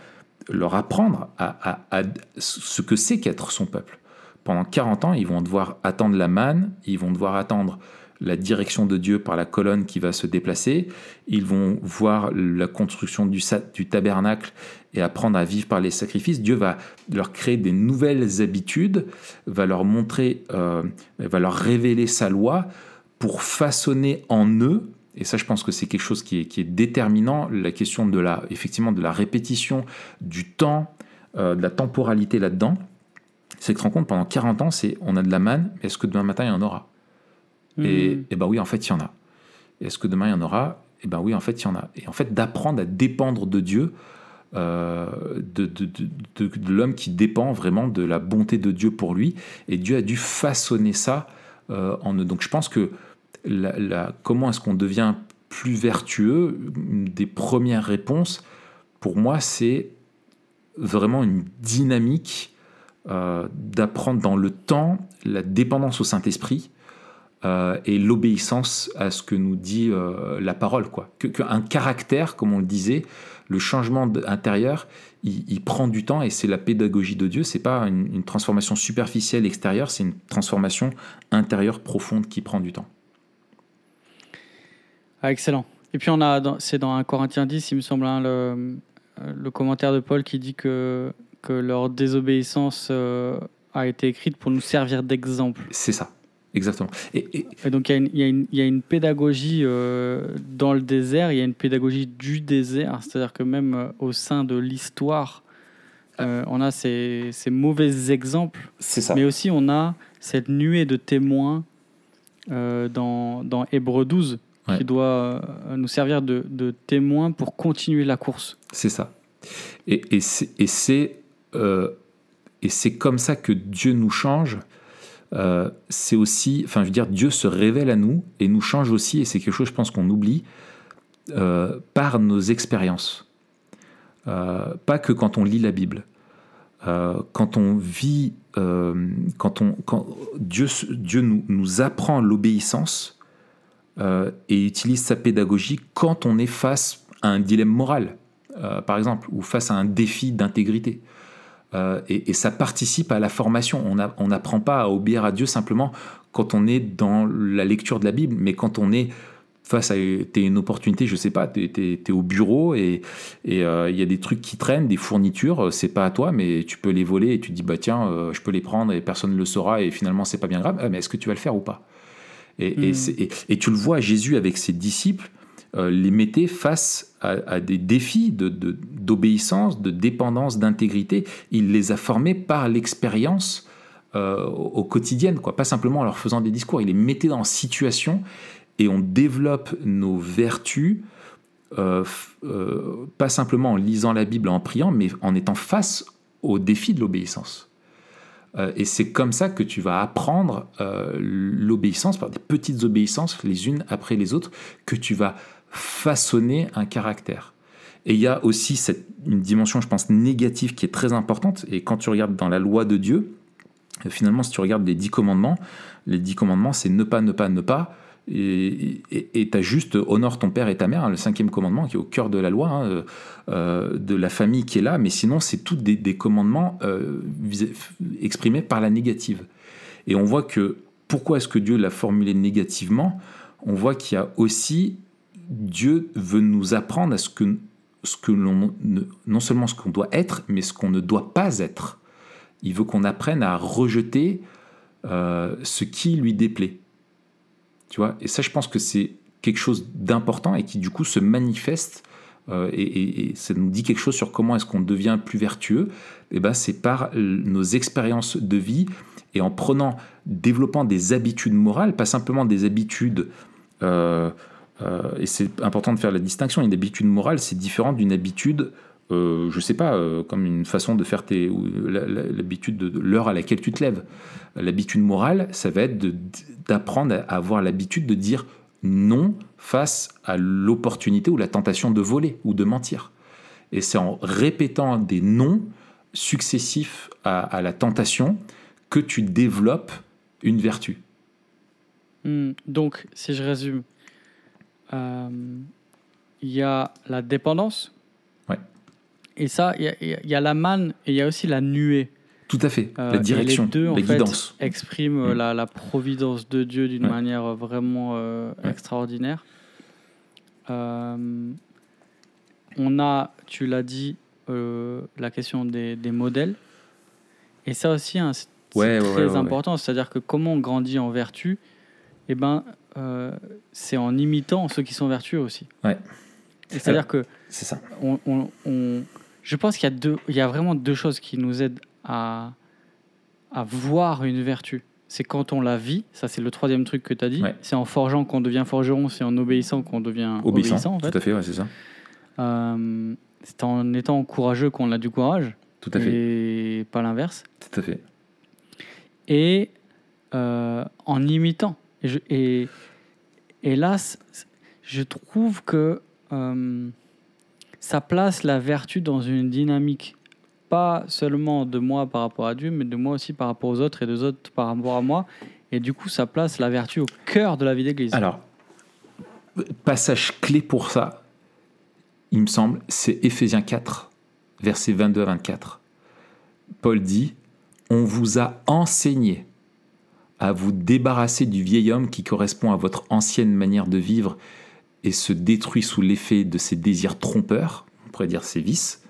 leur apprendre à, à- à ce que c'est qu'être son peuple. Pendant 40 ans, ils vont devoir attendre la manne, ils vont devoir attendre la direction de Dieu par la colonne qui va se déplacer. Ils vont voir la construction du, tabernacle et apprendre à vivre par les sacrifices. Dieu va leur créer des nouvelles habitudes, va leur montrer, euh, va leur révéler sa loi pour façonner en eux et ça, je pense que c'est quelque chose qui est, déterminant, la question de la, effectivement, de la répétition, du temps, euh, de la temporalité là-dedans. C'est que tu te rends compte, pendant 40 ans, c'est on a de la manne, est-ce que demain matin, il y en aura? Et, hmm. et ben oui, en fait, il y en a. Est-ce que demain, il y en aura? Et ben oui, en fait, il y en a. Et en fait, d'apprendre à dépendre de Dieu, euh, de, de, de, de l'homme qui dépend vraiment de la bonté de Dieu pour lui. Et Dieu a dû façonner ça euh, en eux. Donc je pense que la, comment est-ce qu'on devient plus vertueux? Une des premières réponses, pour moi, c'est vraiment une dynamique euh, d'apprendre dans le temps la dépendance au Saint-Esprit euh, et l'obéissance à ce que nous dit euh, la parole. Quoi. Que, un caractère, comme on le disait, le changement intérieur, il, prend du temps et c'est la pédagogie de Dieu. C'est pas une, une transformation superficielle extérieure, c'est une transformation intérieure profonde qui prend du temps. Ah, excellent. Et puis on a, c'est dans un Corinthien 10, il me semble, hein, le, le, commentaire de Paul qui dit que, que leur désobéissance euh, a été écrite pour nous servir d'exemple. C'est ça, exactement. Et, donc il y, y, y, a une pédagogie euh, dans le désert, il y a une pédagogie du désert, c'est-à-dire que même euh, au sein de l'histoire, on a ces, ces, mauvais exemples. C'est ça. Mais aussi on a cette nuée de témoins dans, dans Hébreu 12 qui doit euh, nous servir de, de, témoin pour continuer la course. C'est ça. Euh, et c'est comme ça que Dieu nous change. Euh, c'est aussi, enfin, je veux dire, Dieu se révèle à nous et nous change aussi, et c'est quelque chose, je pense, qu'on oublie, par nos expériences. pas que quand on lit la Bible. quand on vit, quand, on, quand Dieu, Dieu nous, nous apprend l'obéissance, euh, et utilise sa pédagogie quand on est face à un dilemme moral, euh, par exemple, ou face à un défi d'intégrité. Euh, et, ça participe à la formation. On n'apprend pas à obéir à Dieu simplement quand on est dans la lecture de la Bible, mais quand on est face à une opportunité, je sais pas, tu es, au bureau et il y a des trucs qui traînent, des fournitures, c'est pas à toi, mais tu peux les voler et tu te dis, bah tiens, je peux les prendre et personne ne le saura et finalement c'est pas bien grave. Ah, mais est-ce que tu vas le faire ou pas? Hmm. Et, tu le vois, Jésus avec ses disciples euh, les mettait face à, des défis d'obéissance, de, dépendance, d'intégrité. Il les a formés par l'expérience euh, au quotidien, quoi. pas simplement en leur faisant des discours. Il les mettait dans situation et on développe nos vertus. Euh, pas simplement en lisant la Bible, en priant, mais en étant face aux défis de l'obéissance. Euh, et c'est comme ça que tu vas apprendre euh, l'obéissance, par des petites obéissances les unes après les autres, que tu vas façonner un caractère. Et il y a aussi cette, une dimension, je pense, négative qui est très importante. Et quand tu regardes dans la loi de Dieu, finalement, si tu regardes les dix commandements, les dix commandements, c'est ne pas, ne pas, ne pas et tu as juste honore ton père et ta mère, hein, le cinquième commandement qui est au cœur de la loi, hein, euh, euh, de la famille qui est là, mais sinon c'est tous des, commandements euh, exprimés par la négative. Et on voit que pourquoi est-ce que Dieu l'a formulé négativement? On voit qu'il y a aussi Dieu veut nous apprendre à ce que ce que l'on non seulement ce qu'on doit être, mais ce qu'on ne doit pas être. Il veut qu'on apprenne à rejeter ce qui lui déplaît et ça, je pense que c'est quelque chose d'important et qui du coup se manifeste euh, et, ça nous dit quelque chose sur comment est-ce qu'on devient plus vertueux. Et eh ben, c'est par nos expériences de vie et en prenant, développant des habitudes morales, pas simplement des habitudes. Euh, euh, et c'est important de faire la distinction. Une habitude morale, c'est différent d'une habitude euh, je sais pas, comme une façon de faire tes, l'habitude de l'heure à laquelle tu te lèves. L'habitude morale, ça va être d'apprendre à avoir l'habitude de dire non face à l'opportunité ou la tentation de voler ou de mentir. Et c'est en répétant des noms successifs à, la tentation que tu développes une vertu. Hmm, donc, si je résume, euh, il y a la dépendance. Ouais. Et ça, il y, y, a la manne et il y a aussi la nuée. Tout à fait. Euh, la direction, les deux, en la fait, guidance. expriment euh, Mm. la, la providence de Dieu d'une Ouais. manière vraiment euh, Ouais. extraordinaire. Euh, on a, tu l'as dit, euh, la question des, des modèles. Et ça aussi, hein, c'est Ouais, très ouais, ouais, ouais. important. C'est-à-dire que comment on grandit en vertu, eh ben, euh, c'est en imitant ceux qui sont vertueux aussi. Ouais. C'est-à-dire que C'est ça. on, on- on- je pense qu'il y, a deux- il y a vraiment deux choses qui nous aident à, à voir une vertu. C'est quand on la vit, ça c'est le troisième truc que tu as dit. Ouais. C'est en forgeant qu'on devient forgeron, c'est en obéissant qu'on devient Obéissant. obéissant. en fait. Tout à fait, ouais, c'est ça. Euh, c'est en étant courageux qu'on a du courage Tout à fait. et pas l'inverse. Tout à fait. Et euh, en imitant. Et, je, je trouve que euh, ça place la vertu dans une dynamique, pas seulement de moi par rapport à Dieu, mais de moi aussi par rapport aux autres et des autres par rapport à moi. Et du coup, ça place la vertu au cœur de la vie d'église. Alors, passage clé pour ça, il me semble, c'est Éphésiens 4, versets 22 à 24. Paul dit On vous a enseigné à vous débarrasser du vieil homme qui correspond à votre ancienne manière de vivre et se détruit sous l'effet de ses désirs trompeurs, on pourrait dire ses vices,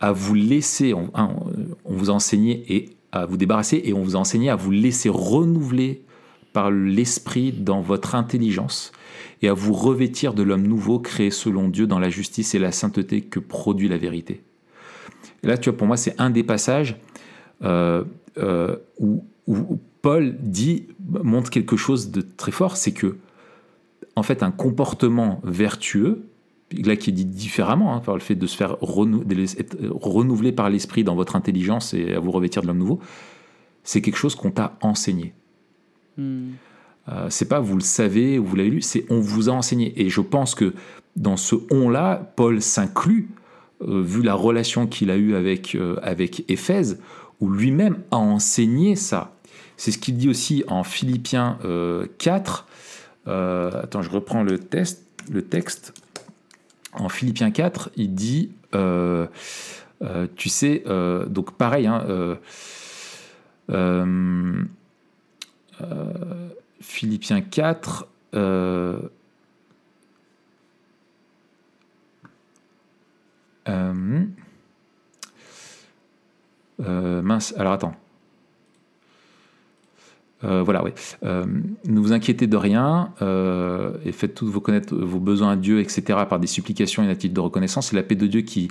à vous laisser, on, on vous a enseigné et à vous débarrasser et on vous a enseigné à vous laisser renouveler par l'esprit dans votre intelligence et à vous revêtir de l'homme nouveau créé selon Dieu dans la justice et la sainteté que produit la vérité. Là, tu vois, pour moi, c'est un des passages euh, euh, où, où Paul dit, montre quelque chose de très fort, c'est que, en fait, un comportement vertueux, là qui est dit différemment, hein, par le fait de se faire renou- de les- être renouveler par l'esprit dans votre intelligence et à vous revêtir de l'homme nouveau, c'est quelque chose qu'on t'a enseigné. Hmm. Euh, c'est pas vous le savez, vous l'avez lu, c'est on vous a enseigné. Et je pense que dans ce on-là, Paul s'inclut, euh, vu la relation qu'il a eue avec, euh, avec Éphèse, lui-même a enseigné ça. C'est ce qu'il dit aussi en Philippiens euh, 4. Euh, attends, je reprends le, test, le texte. En Philippiens 4, il dit, euh, euh, tu sais, euh, donc pareil, hein, euh, euh, euh, Philippiens 4. euh, euh, mince, alors attends. Euh, voilà, oui. Euh, ne vous inquiétez de rien et faites tous vos connaître vos besoins à Dieu, etc., par des supplications et des titres de reconnaissance. Et la paix de Dieu qui,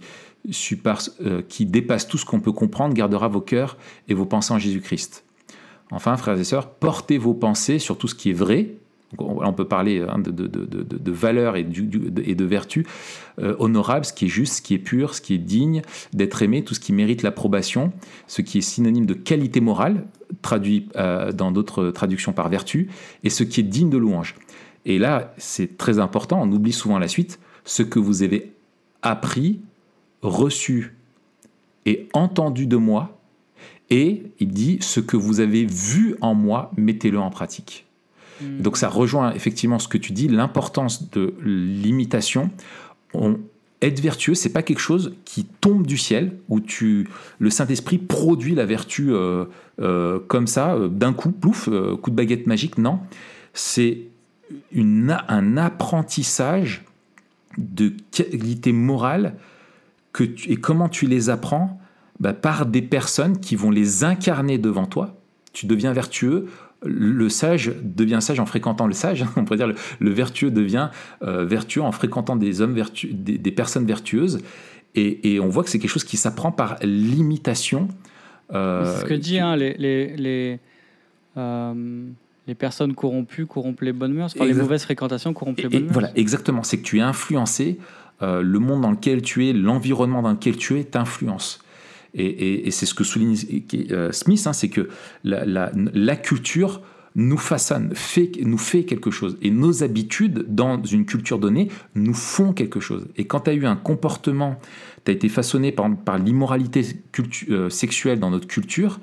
qui dépasse tout ce qu'on peut comprendre gardera vos cœurs et vos pensées en Jésus-Christ. Enfin, frères et sœurs, portez vos pensées sur tout ce qui est vrai. On peut parler hein, de, de, valeurs et, de vertus euh, honorables, ce qui est juste, ce qui est pur, ce qui est digne d'être aimé, tout ce qui mérite l'approbation, ce qui est synonyme de qualité morale, traduit euh, dans d'autres traductions par vertu, et ce qui est digne de louange. Et là, c'est très important, on oublie souvent la suite, ce que vous avez appris, reçu et entendu de moi, et il dit ce que vous avez vu en moi, mettez-le en pratique. Hmm. Donc ça rejoint effectivement ce que tu dis, l'importance de l'imitation. On, être vertueux, c'est pas quelque chose qui tombe du ciel où tu, le Saint-Esprit produit la vertu euh, euh, comme ça euh, d'un coup, plouf, coup de baguette magique. Non, c'est un apprentissage de qualité morale que tu- et comment tu les apprends Bah, par des personnes qui vont les incarner devant toi. Tu deviens vertueux le sage devient sage en fréquentant le sage. On pourrait dire le, le vertueux devient euh, vertueux en fréquentant des hommes vertu, des, des personnes vertueuses. Et, et on voit que c'est quelque chose qui s'apprend par l'imitation. euh, C'est ce que dit hein, les, les, les, euh, les personnes corrompues corrompent les bonnes mœurs. Enfin, les mauvaises fréquentations corrompent les Et- bonnes mœurs. voilà, exactement. C'est que tu es influencé. le monde dans lequel tu es, l'environnement dans lequel tu es t'influence. Et, c'est ce que souligne euh, Smith, hein, c'est que la, culture nous façonne, nous fait quelque chose. Et nos habitudes dans une culture donnée nous font quelque chose. Et quand tu as eu un comportement, tu as été façonné par, l'immoralité euh, sexuelle dans notre culture,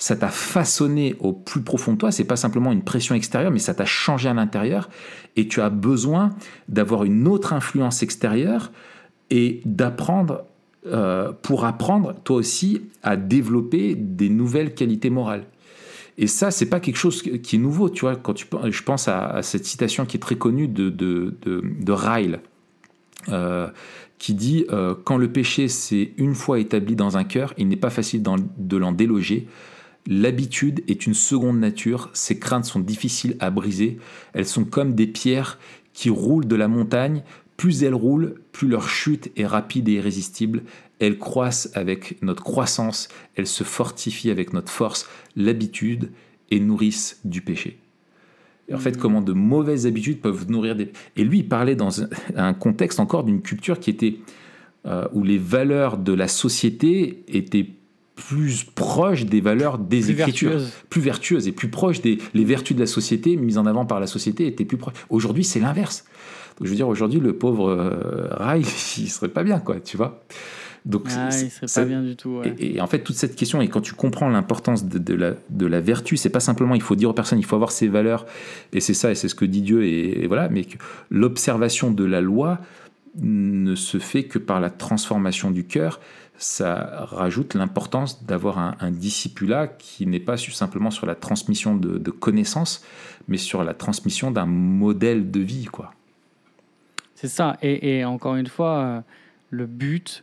ça t'a façonné au plus profond de toi. C'est pas simplement une pression extérieure, mais ça t'a changé à l'intérieur. Et tu as besoin d'avoir une autre influence extérieure et d'apprendre euh, pour apprendre, toi aussi, à développer des nouvelles qualités morales. Et ça, c'est pas quelque chose qui est nouveau, tu vois. Quand tu, je pense à, cette citation qui est très connue de, de, de, Ryle, euh, qui dit euh, Quand le péché s'est une fois établi dans un cœur, il n'est pas facile de l'en déloger. L'habitude est une seconde nature, ses craintes sont difficiles à briser, elles sont comme des pierres qui roulent de la montagne, plus elles roulent, plus leur chute est rapide et irrésistible. Elles croissent avec notre croissance, elles se fortifient avec notre force, l'habitude, et nourrissent du péché. Et en fait, mm. comment de mauvaises habitudes peuvent nourrir des... Et lui, il parlait dans un, contexte encore d'une culture qui était... Euh, où les valeurs de la société étaient plus proches des valeurs des plus écritures, plus vertueuses et plus proches des les vertus de la société mises en avant par la société étaient plus proches. Aujourd'hui, c'est l'inverse je veux dire, aujourd'hui, le pauvre euh, Rai, <laughs> il serait pas bien, quoi, tu vois. Donc, ah, il serait pas bien du tout. Et, en fait, toute cette question, et quand tu comprends l'importance de, la, de la vertu, c'est pas simplement il faut dire aux personnes, il faut avoir ses valeurs, et c'est ça, et c'est ce que dit Dieu, et, voilà, mais que l'observation de la loi ne se fait que par la transformation du cœur. Ça rajoute l'importance d'avoir un, un discipulat qui n'est pas simplement sur la transmission de, de connaissances, mais sur la transmission d'un modèle de vie, quoi. C'est ça. Et, encore une fois, euh, le but,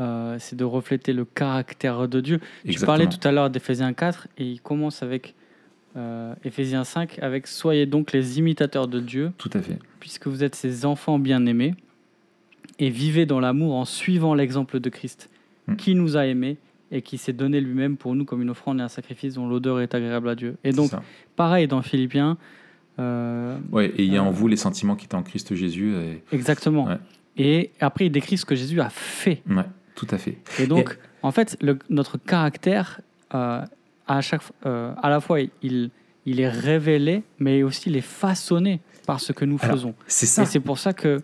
euh, c'est de refléter le caractère de Dieu. Tu parlais tout à l'heure d'Éphésiens 4 et il commence avec euh, Éphésiens 5 avec Soyez donc les imitateurs de Dieu. Tout à fait. Puisque vous êtes ses enfants bien-aimés et vivez dans l'amour en suivant l'exemple de Christ, hmm. qui nous a aimés et qui s'est donné lui-même pour nous comme une offrande et un sacrifice dont l'odeur est agréable à Dieu. Et donc, pareil dans Philippiens, euh, ouais, et il y a en euh, vous les sentiments qui étaient en Christ Jésus. Exactement. Et après, il décrit ce que Jésus a fait. Ouais, tout à fait. Et donc, en fait, le, notre caractère, euh, à, chaque, à la fois, il, il est révélé, mais aussi il est façonné par ce que nous faisons. C'est ça. Et c'est pour ça que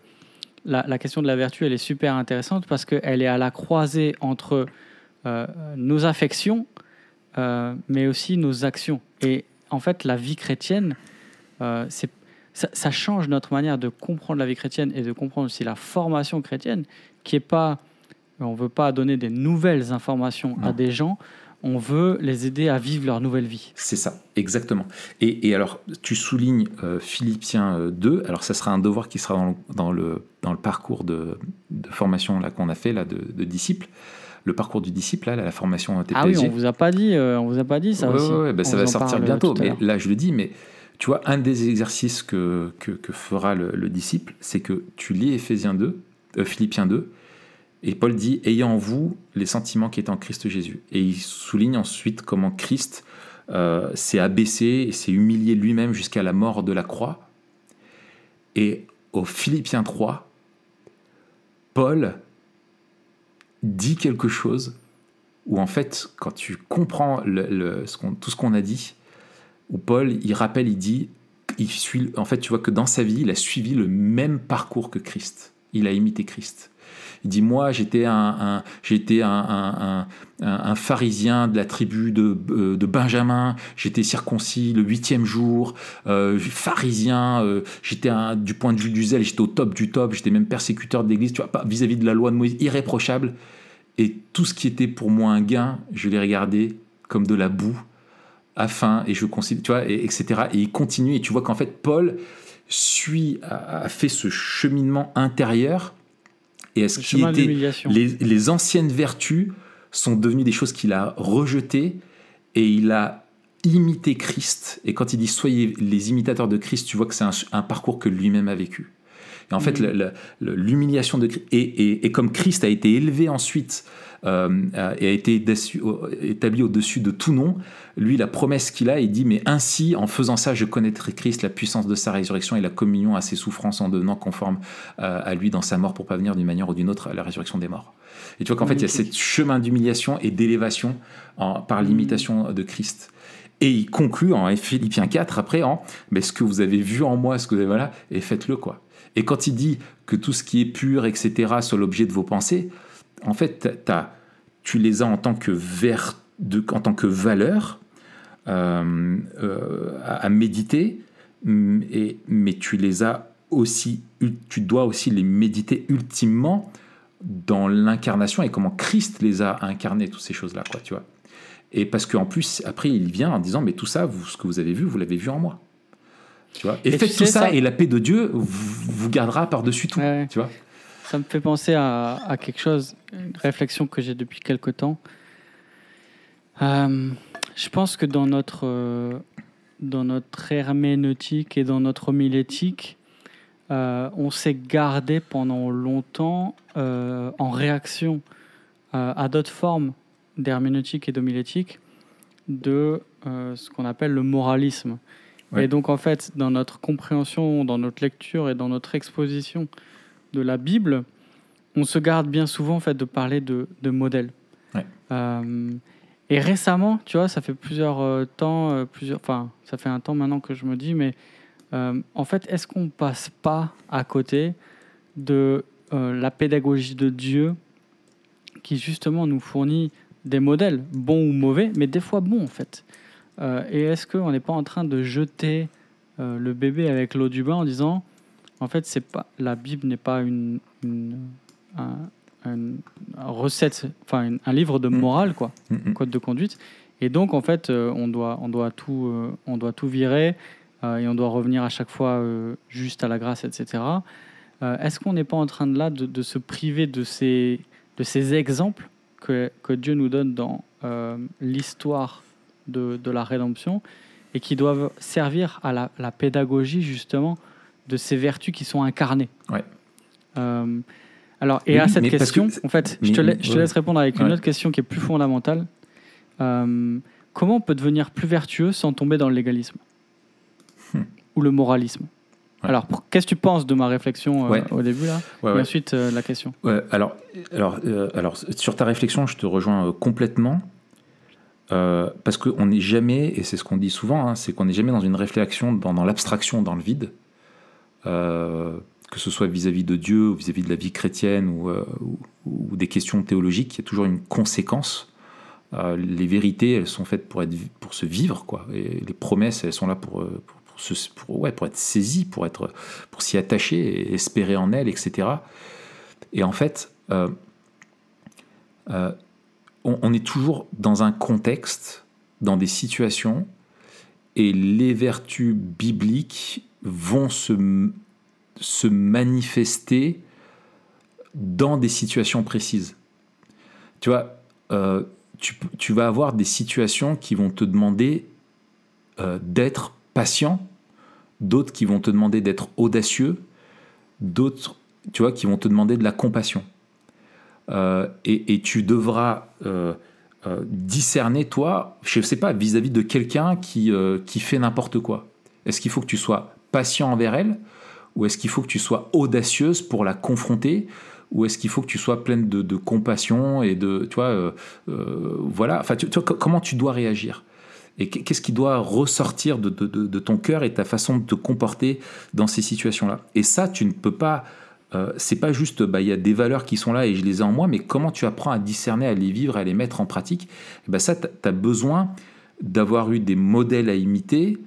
la, la, question de la vertu, elle est super intéressante parce qu'elle est à la croisée entre nos affections, mais aussi nos actions. Et en fait, la vie chrétienne, euh, ça, change notre manière de comprendre la vie chrétienne et de comprendre aussi la formation chrétienne, qui est pas, on veut pas donner des nouvelles informations à des gens, on veut les aider à vivre leur nouvelle vie. C'est ça, exactement. Et, alors, tu soulignes euh, Philippiens 2, euh, alors ça sera un devoir qui sera dans le, dans le, parcours de, formation là qu'on a fait là de, disciples le parcours du disciple, là, la formation TPSG. Ah oui, on vous a pas dit, on vous a pas dit ça aussi. Ouais, ben ça va sortir bientôt. Mais là, je le dis, mais tu vois, un des exercices que, fera le, disciple, c'est que tu lis Éphésiens 2, euh, Philippiens 2, et Paul dit Ayant en vous les sentiments qui étaient en Christ Jésus. Et il souligne ensuite comment Christ euh, s'est abaissé et s'est humilié lui-même jusqu'à la mort de la croix. Et au Philippiens 3, Paul dit quelque chose où en fait, quand tu comprends tout ce qu'on a dit, où Paul, il rappelle, il dit, il suit, en fait, tu vois que dans sa vie, il a suivi le même parcours que Christ. Il a imité Christ. Il dit, moi, j'étais un, j'étais un, un, pharisien de la tribu de, euh, de Benjamin, j'étais circoncis le huitième jour, euh, pharisien, euh, j'étais du point de vue du zèle, j'étais au top du top, j'étais même persécuteur de l'Église, vis-à-vis -vis de la loi de Moïse, irréprochable. Et tout ce qui était pour moi un gain, je l'ai regardé comme de la boue afin, et je considère, tu vois, et, etc. Et il continue, et tu vois qu'en fait, Paul suit, a, fait ce cheminement intérieur, et est-ce qui était les, les, anciennes vertus sont devenues des choses qu'il a rejetées, et il a imité Christ. Et quand il dit soyez les imitateurs de Christ, tu vois que c'est un, parcours que lui-même a vécu. Et en fait, mm. l'humiliation de et, et, comme Christ a été élevé ensuite euh, et a été établi au-dessus de tout nom, lui, la promesse qu'il a, il dit, mais ainsi, en faisant ça, je connaîtrai Christ, la puissance de sa résurrection et la communion à ses souffrances en devenant conforme euh, à lui dans sa mort pour pas venir d'une manière ou d'une autre à la résurrection des morts. Et tu vois qu'en fait, il y a ce chemin d'humiliation et d'élévation par l'imitation de Christ. Et il conclut en Philippiens 4 après en mais ce que vous avez vu en moi, ce que vous avez voilà, et faites-le quoi. Et quand il dit que tout ce qui est pur, etc., soit l'objet de vos pensées, en fait, tu les as en tant que ver, de, en tant que valeur euh, euh, à, méditer, mais tu les as aussi, tu dois aussi les méditer ultimement dans l'incarnation et comment Christ les a incarnés, toutes ces choses-là, quoi, tu vois. Et parce qu'en plus, après, il vient en disant, mais tout ça, ce que vous avez vu, vous l'avez vu en moi. Tu vois et, faites tout ça, et la paix de Dieu vous, gardera par-dessus tout. Tu vois ça me fait penser à, quelque chose, une réflexion que j'ai depuis quelque temps. Euh, je pense que dans notre, euh, dans notre herméneutique et dans notre homilétique, euh, on s'est gardé pendant longtemps en réaction à d'autres formes d'herméneutique et d'homilétique de ce qu'on appelle le moralisme. Et donc, en fait, dans notre compréhension, dans notre lecture et dans notre exposition de la Bible, on se garde bien souvent en fait, de parler de, de modèles. Euh, et récemment, tu vois, ça fait plusieurs euh, temps, euh, plusieurs, enfin, ça fait un temps maintenant que je me dis, mais en fait, est-ce qu'on passe pas à côté de la pédagogie de Dieu qui justement nous fournit des modèles, bons ou mauvais, mais des fois bons en fait? Et est-ce qu'on n'est pas en train de jeter le bébé avec l'eau du bain en disant en fait, c'est pas la Bible n'est pas une, un, recette, enfin un livre de mm. morale, quoi, mm, mm. code de conduite. Et donc, en fait, euh, on doit, on doit tout, euh, on doit tout virer euh, et on doit revenir à chaque fois juste à la grâce, etc. Est-ce qu'on n'est pas en train de là de, se priver de ces, de ces exemples que, que Dieu nous donne dans l'histoire de, de, la rédemption et qui doivent servir à la, la pédagogie justement de ces vertus qui sont incarnées. Ouais. Euh, alors, et à cette question, en fait, je te, laisse répondre avec une autre question qui est plus fondamentale. Euh, comment on peut devenir plus vertueux sans tomber dans le légalisme hmm. ou le moralisme? Alors, qu'est-ce que tu penses de ma réflexion euh, au début là? Et ensuite, la question. alors, alors, alors, sur ta réflexion, je te rejoins complètement. Parce qu'on n'est jamais, et c'est ce qu'on dit souvent, hein, c'est qu'on n'est jamais dans une réflexion dans, l'abstraction, dans le vide. Euh, que ce soit vis-à-vis de Dieu vis-à-vis de la vie chrétienne euh, ou, des questions théologiques, il y a toujours une conséquence. Euh, les vérités, elles sont faites pour, être, pour se vivre, quoi. Et les promesses, elles sont là pour, pour, être saisies, pour, être, pour s'y attacher espérer en elles, etc. Et en fait, on, est toujours dans un contexte, dans des situations, et les vertus bibliques vont se, manifester dans des situations précises. Tu vois, euh, tu, vas avoir des situations qui vont te demander euh, d'être patient, d'autres qui vont te demander d'être audacieux, d'autres, tu qui vont te demander de la compassion. Euh, et, tu devras discerner, toi, je ne sais pas, vis-à-vis de quelqu'un qui, qui fait n'importe quoi. Est-ce qu'il faut que tu sois patient envers elle Ou est-ce qu'il faut que tu sois audacieuse pour la confronter ou est-ce qu'il faut que tu sois pleine de, compassion et de, tu vois, euh, euh, voilà, enfin, comment tu dois réagir et qu'est-ce qui doit ressortir de, de, ton cœur et ta façon de te comporter dans ces situations-là? Et ça, tu ne peux pas, euh, c'est pas juste, bah, il y a des valeurs qui sont là et je les ai en moi, mais comment tu apprends à discerner, à les vivre, à les mettre en pratique, bah, ça, tu as besoin d'avoir eu des modèles à imiter,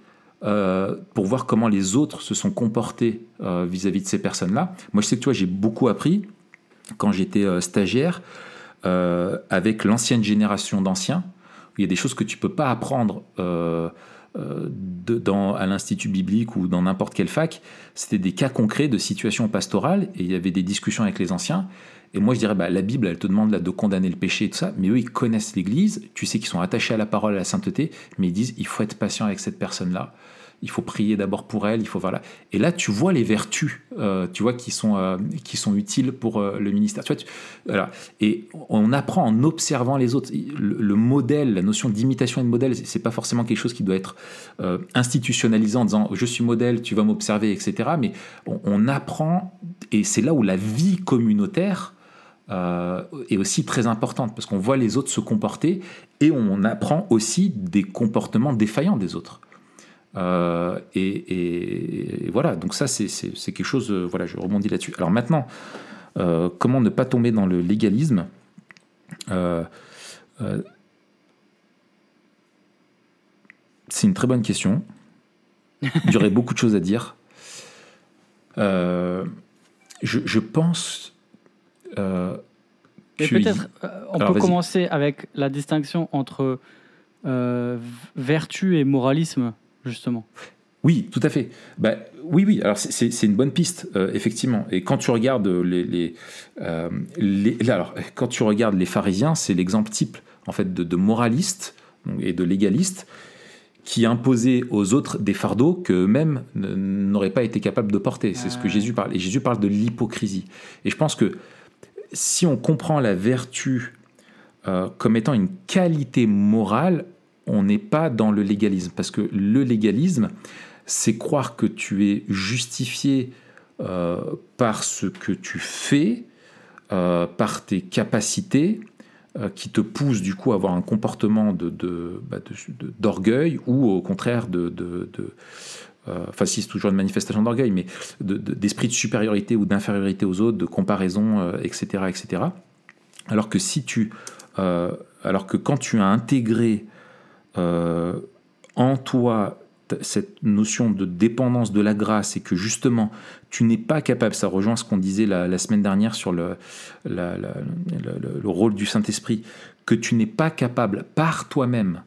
euh, pour voir comment les autres se sont comportés euh, vis-à-vis de ces personnes-là. Moi, je sais que toi, j'ai beaucoup appris quand j'étais stagiaire avec l'ancienne génération d'anciens. Il y a des choses que tu peux pas apprendre dans, à l'institut biblique ou dans n'importe quelle fac. C'était des cas concrets de situations pastorales et il y avait des discussions avec les anciens. Et moi, je dirais, bah, la Bible, elle te demande de condamner le péché et tout ça, mais eux, ils connaissent l'Église, tu sais qu'ils sont attachés à la parole, à la sainteté, mais ils disent, il faut être patient avec cette personne-là il faut prier d'abord pour elle, il faut voilà. Et là, tu vois les vertus, euh, tu vois, qui sont, euh, qui sont utiles pour euh, le ministère. Tu voilà. Et on apprend en observant les autres. Le, modèle, la notion d'imitation et de modèle, c'est pas forcément quelque chose qui doit être institutionnalisé en disant je suis modèle, tu vas m'observer, etc. Mais on, apprend, et c'est là où la vie communautaire est aussi très importante parce qu'on voit les autres se comporter et on apprend aussi des comportements défaillants des autres. Euh, et, voilà, donc ça, c'est quelque chose, euh, voilà, je rebondis là-dessus. Alors maintenant, euh, comment ne pas tomber dans le légalisme C'est une très bonne question. Il y aurait beaucoup de choses à dire. je, pense Mais peut-être, on Alors, peut commencer avec la distinction entre vertu et moralisme, justement. Oui, tout à fait. Bah, oui, oui. Alors c'est- une bonne piste, euh, effectivement. Et quand tu regardes les, les, euh, les- là, alors quand tu regardes les pharisiens, c'est l'exemple type en fait de, de moralistes et de légalistes qui imposaient aux autres des fardeaux qu'eux-mêmes n'auraient pas été capables de porter. C'est ce que Ouais. Jésus parle. Et Jésus parle de l'hypocrisie. Et je pense que si on comprend la vertu euh, comme étant une qualité morale, on n'est pas dans le légalisme. Parce que le légalisme, c'est croire que tu es justifié euh, par ce que tu fais, euh, par tes capacités, euh, qui te poussent du coup à avoir un comportement bah, de- de- d'orgueil ou au contraire de... Enfin, c'est toujours une manifestation d'orgueil, mais de- de- d'esprit de supériorité ou d'infériorité aux autres, de comparaison, etc., etc. Alors que si tu, alors que quand tu as intégré euh, en toi cette notion de dépendance de la grâce et que justement tu n'es pas capable, ça rejoint ce qu'on disait la, semaine dernière sur le rôle du Saint-Esprit, que tu n'es pas capable par toi-même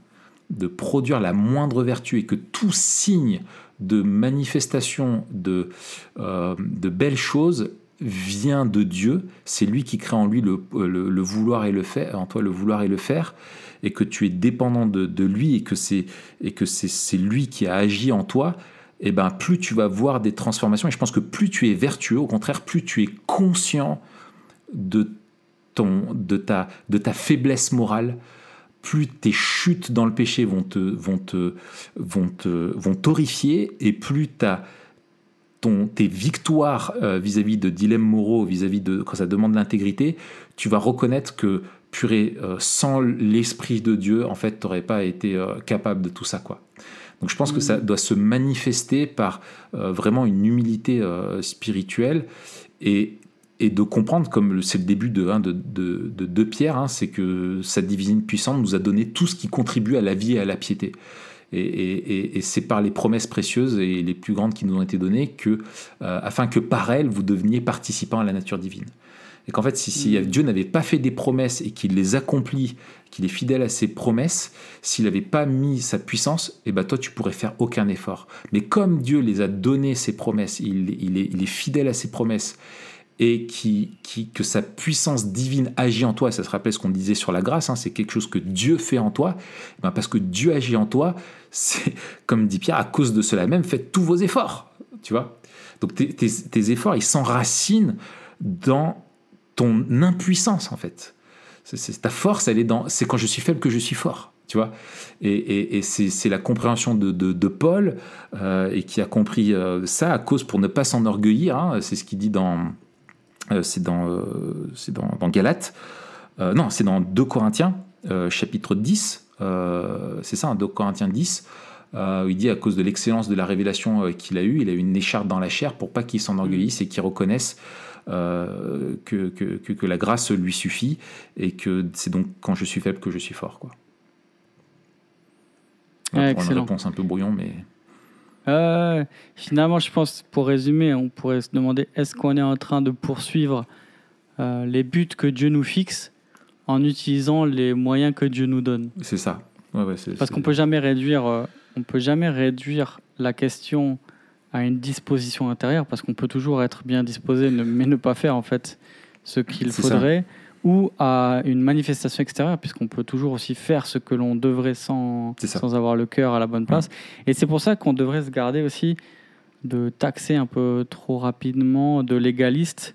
de produire la moindre vertu et que tout signe de manifestation de, euh, de belles choses vient de Dieu, c'est lui qui crée en lui le, le- vouloir et le faire, en toi le vouloir et le faire, et que tu es dépendant de, de lui et que c'est et que c'est lui qui a agi en toi, et ben plus tu vas voir des transformations. Et je pense que plus tu es vertueux, au contraire, plus tu es conscient de ton de ta de ta faiblesse morale, plus tes chutes dans le péché vont te vont te vont te vont t'horrifier et plus ta ton, tes victoires euh, vis-à-vis de dilemmes moraux, vis-à-vis de quand ça demande l'intégrité, tu vas reconnaître que purée, euh, sans l'esprit de Dieu, en fait, tu n'aurais pas été euh, capable de tout ça, quoi. Donc je pense que ça doit se manifester par vraiment une humilité spirituelle et, et de comprendre, comme le- c'est le début de, hein, de, de, de 2 Pierre, hein, c'est que sa divine puissante nous a donné tout ce qui contribue à la vie et à la piété. Et, et- et- et c'est par les promesses précieuses et les plus grandes qui nous ont été données que, euh, afin que par elles vous deveniez participants à la nature divine. Et qu'en fait, si, si Dieu n'avait pas fait des promesses et qu'il les accomplit, qu'il est fidèle à ses promesses, s'il n'avait pas mis sa puissance, eh ben toi, tu pourrais faire aucun effort. Mais comme Dieu les a donné ses promesses, il, il est, il est fidèle à ses promesses, et qui, qui- que sa puissance divine agit en toi, ça se rappelle ce qu'on disait sur la grâce, hein, c'est quelque chose que Dieu fait en toi, eh ben parce que Dieu agit en toi, c'est comme dit Pierre, à cause de cela même, faites tous vos efforts, tu vois. Donc tes, efforts, ils s'enracinent dans ton impuissance en fait. C'est- ta force, elle est dans, c'est quand je suis faible que je suis fort, tu vois. Et, c'est c'est la compréhension de, Paul euh, et qui a compris euh, ça à cause pour ne pas s'enorgueillir. hein, c'est ce qu'il dit dans, euh, c'est dans, c'est dans, dans Galates. Non, c'est dans 2 Corinthiens, chapitre 10. Euh, c'est ça, hein, 2 Corinthiens 10. euh, où il dit à cause de l'excellence de la révélation euh, qu'il a eue, il a eu une écharpe dans la chair pour pas qu'il s'enorgueillisse et qu'il reconnaisse euh, que, que, la grâce lui suffit et que c'est donc quand je suis faible que je suis fort. Quoi. Pour une réponse un peu brouillon, mais Euh, finalement, je pense, pour résumer, on pourrait se demander est-ce qu'on est en train de poursuivre euh, les buts que Dieu nous fixe en utilisant les moyens que Dieu nous donne c'est ça. Ouais, ouais, c'est- Parce qu'on peut jamais réduire, euh, on peut jamais réduire la question à une disposition intérieure, parce qu'on peut toujours être bien disposé, mais ne pas faire en fait ce qu'il ça. faudrait, ou à une manifestation extérieure, puisqu'on peut toujours aussi faire ce que l'on devrait sans avoir le cœur à la bonne place. Et c'est pour ça qu'on devrait se garder aussi de taxer un peu trop rapidement de légaliste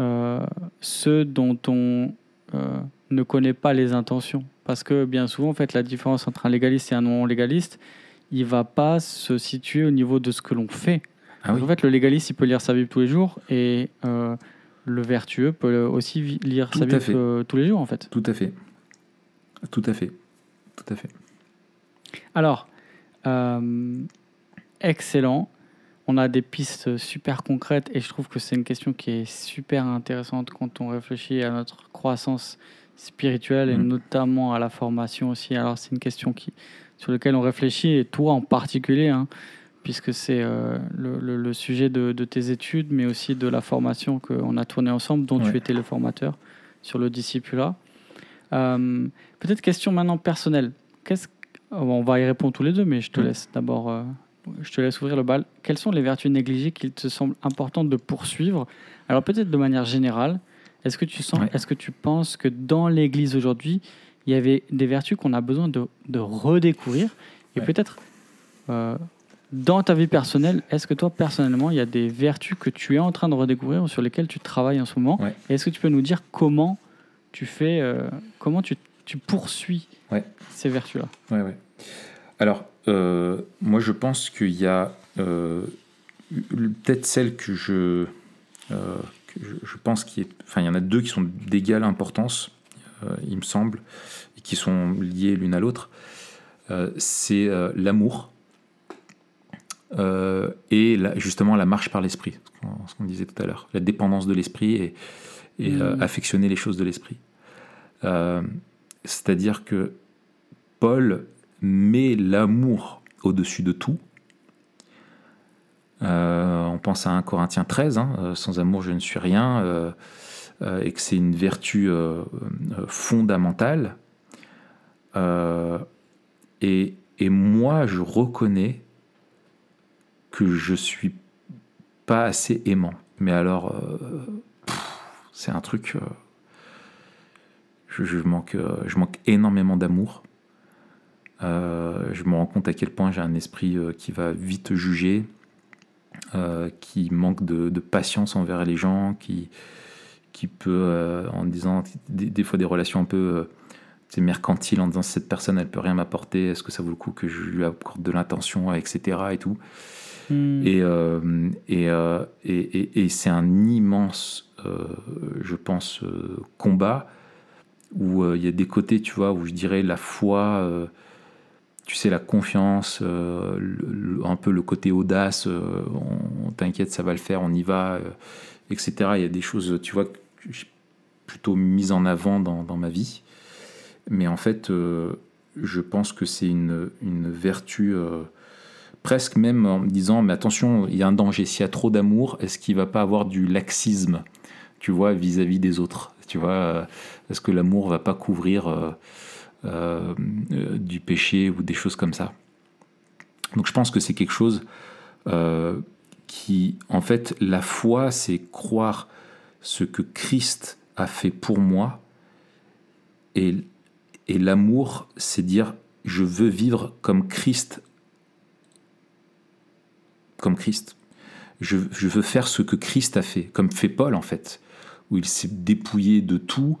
euh, ceux dont on euh, ne connaît pas les intentions. Parce que bien souvent, en fait, la différence entre un légaliste et un non-légaliste, il va pas se situer au niveau de ce que l'on fait. Ah oui. En fait, le légaliste, il peut lire sa Bible tous les jours et euh, le vertueux peut aussi lire Tout sa Bible euh, tous les jours, en fait. Tout à fait. Tout à fait. Tout à fait. Alors, excellent. On a des pistes super concrètes et je trouve que c'est une question qui est super intéressante quand on réfléchit à notre croissance spirituelle et Mhm. notamment à la formation aussi. Alors, c'est une question qui, sur laquelle on réfléchit et toi en particulier, hein, puisque c'est euh, le, le- le sujet de, de tes études, mais aussi de la formation qu'on a tournée ensemble, dont Ouais. tu étais le formateur sur le discipulat. Euh, Peut-être question maintenant personnelle. Qu'est-ce on va y répondre tous les deux, mais je te Mm. laisse d'abord. euh, je te laisse ouvrir le bal. Quelles sont les vertus négligées qu'il te semble importantes de poursuivre? Alors peut-être de manière générale, est-ce que tu sens, Ouais. est-ce que tu penses que dans l'Église aujourd'hui, il y avait des vertus qu'on a besoin de, de redécouvrir? Et Ouais. peut-être euh, dans ta vie personnelle, est-ce que toi personnellement, il y a des vertus que tu es en train de redécouvrir ou sur lesquelles tu travailles en ce moment? Ouais. Et est-ce que tu peux nous dire comment tu fais, euh, comment tu, tu poursuis ces vertus-là? Ouais, ouais. Alors, moi, je pense qu'il y a euh, peut-être celle que je, euh, que je, je pense qu'il enfin, il y en a deux qui sont d'égale importance, euh, il me semble, et qui sont liées l'une à l'autre. Euh, c'est euh, l'amour euh, et la- justement la marche par l'esprit, ce qu'on- disait tout à l'heure, la dépendance de l'esprit et, et, euh, Mhm. affectionner les choses de l'esprit. Euh, C'est-à-dire que Paul met l'amour au-dessus de tout. Euh, on pense à 1 Corinthiens 13, hein, euh, sans amour je ne suis rien, euh, et que c'est une vertu fondamentale. Et, moi, je reconnais que je suis pas assez aimant. Mais alors, c'est un truc. je, je manque énormément d'amour. Euh, je me rends compte à quel point j'ai un esprit euh, qui va vite juger, euh, qui manque de, de patience envers les gens, qui, qui peut, en disant des, des fois des relations un peu tu sais, mercantiles, en disant cette personne elle peut rien m'apporter, est-ce que ça vaut le coup que je lui accorde de l'intention, etc. et tout. Hmm. Et, euh, et, euh, et, et- et c'est un immense, euh, je pense, combat où il y a des côtés, tu vois, où je dirais la foi, tu sais, la confiance, euh, un peu le côté audace, euh, on, t'inquiète, ça va le faire, on y va, euh, etc. Il y a des choses, tu vois, que j'ai plutôt mises en avant dans, ma vie. Mais en fait, je pense que c'est une, une vertu presque même en me disant, mais attention, il y a un danger. S'il y a trop d'amour, est-ce qu'il va pas avoir du laxisme, tu vois, vis-à-vis des autres Tu vois, est-ce que l'amour va pas couvrir euh, du péché ou des choses comme ça Donc je pense que c'est quelque chose euh, qui, en fait, la foi, c'est croire ce que Christ a fait pour moi. Et, et l'amour, c'est dire, je veux vivre comme Christ comme Christ. Je, je veux faire ce que Christ a fait, comme fait Paul en fait, où il s'est dépouillé de tout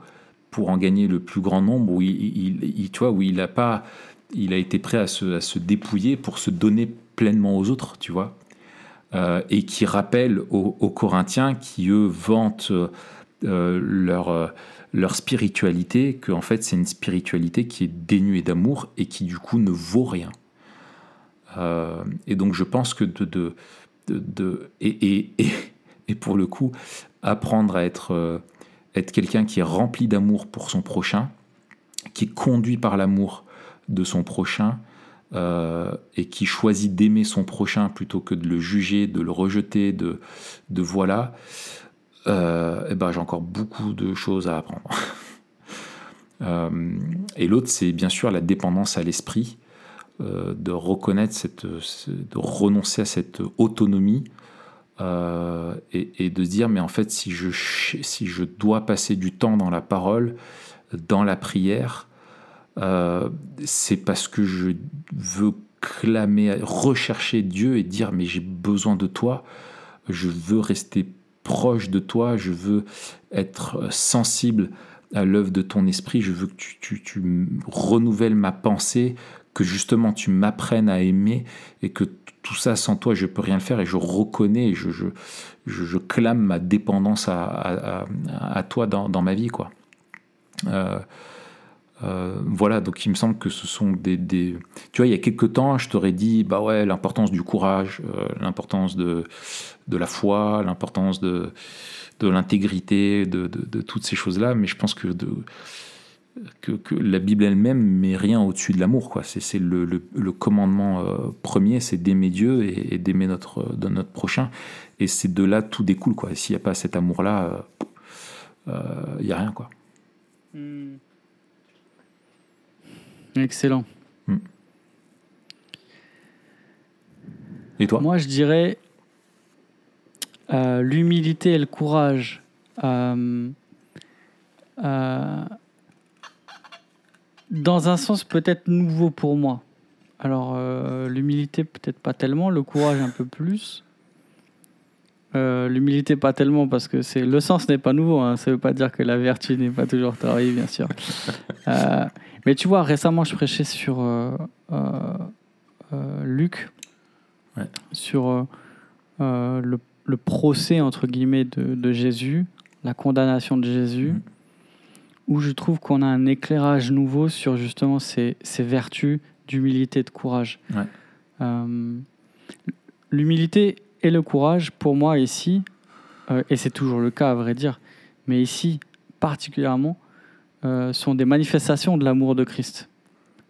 pour en gagner le plus grand nombre, où il, tu vois, où il a pas, il a été prêt à se, dépouiller pour se donner pleinement aux autres, tu vois, Euh, et qui rappelle aux, Corinthiens qui eux vantent euh, leur leur spiritualité, que en fait c'est une spiritualité qui est dénuée d'amour et qui du coup ne vaut rien. Euh, et donc je pense que de, de, de, et, et, et, pour le coup apprendre à être être quelqu'un qui est rempli d'amour pour son prochain, qui est conduit par l'amour de son prochain euh, et qui choisit d'aimer son prochain plutôt que de le juger, de le rejeter, de, voilà, euh, eh ben, j'ai encore beaucoup de choses à apprendre. <laughs> Euh, et l'autre, c'est bien sûr la dépendance à l'esprit, de reconnaître cette, ce- de renoncer à cette autonomie euh, et, de dire, mais en fait, si je, si je dois passer du temps dans la parole, dans la prière, euh, c'est parce que je veux clamer, rechercher Dieu et dire, mais j'ai besoin de toi, je veux rester proche de toi, je veux être sensible à l'œuvre de ton esprit, je veux que tu, tu, tu renouvelles ma pensée, que justement tu m'apprennes à aimer et que tout ça sans toi je peux rien faire et je reconnais je, je, clame ma dépendance à, toi dans, ma vie quoi. Euh, euh, voilà, donc il me semble que ce sont des, Tu vois, il y a quelques temps, je t'aurais dit, bah ouais, l'importance du courage, euh, l'importance de, de la foi, l'importance de, de l'intégrité, de, de- toutes ces choses-là, mais je pense que que, que la Bible elle-même met rien au-dessus de l'amour. quoi. C'est le, le, le, commandement euh, premier, c'est d'aimer Dieu et, et d'aimer notre, de notre prochain. Et c'est de là tout découle. quoi. S'il n'y a pas cet amour-là, il euh, n'y a rien. quoi. Hmm. Excellent. Hmm. Et toi? Moi, je dirais euh, l'humilité et le courage. Euh, euh, dans un sens peut-être nouveau pour moi. Alors, euh, l'humilité, peut-être pas tellement, le courage, un peu plus. Euh, l'humilité, pas tellement, parce que c'est le sens n'est pas nouveau. Hein. Ça veut pas dire que la vertu n'est pas toujours travaillée, bien sûr. <laughs> Euh, mais tu vois, récemment, je prêchais sur Luc, Ouais. sur le, le procès, entre guillemets, de, de Jésus, la condamnation de Jésus, Mhm. Où je trouve qu'on a un éclairage nouveau sur justement ces, ces vertus d'humilité et de courage. Ouais. Euh, L'humilité et le courage, pour moi, ici, euh, et c'est toujours le cas à vrai dire, mais ici, particulièrement, euh, sont des manifestations de l'amour de Christ.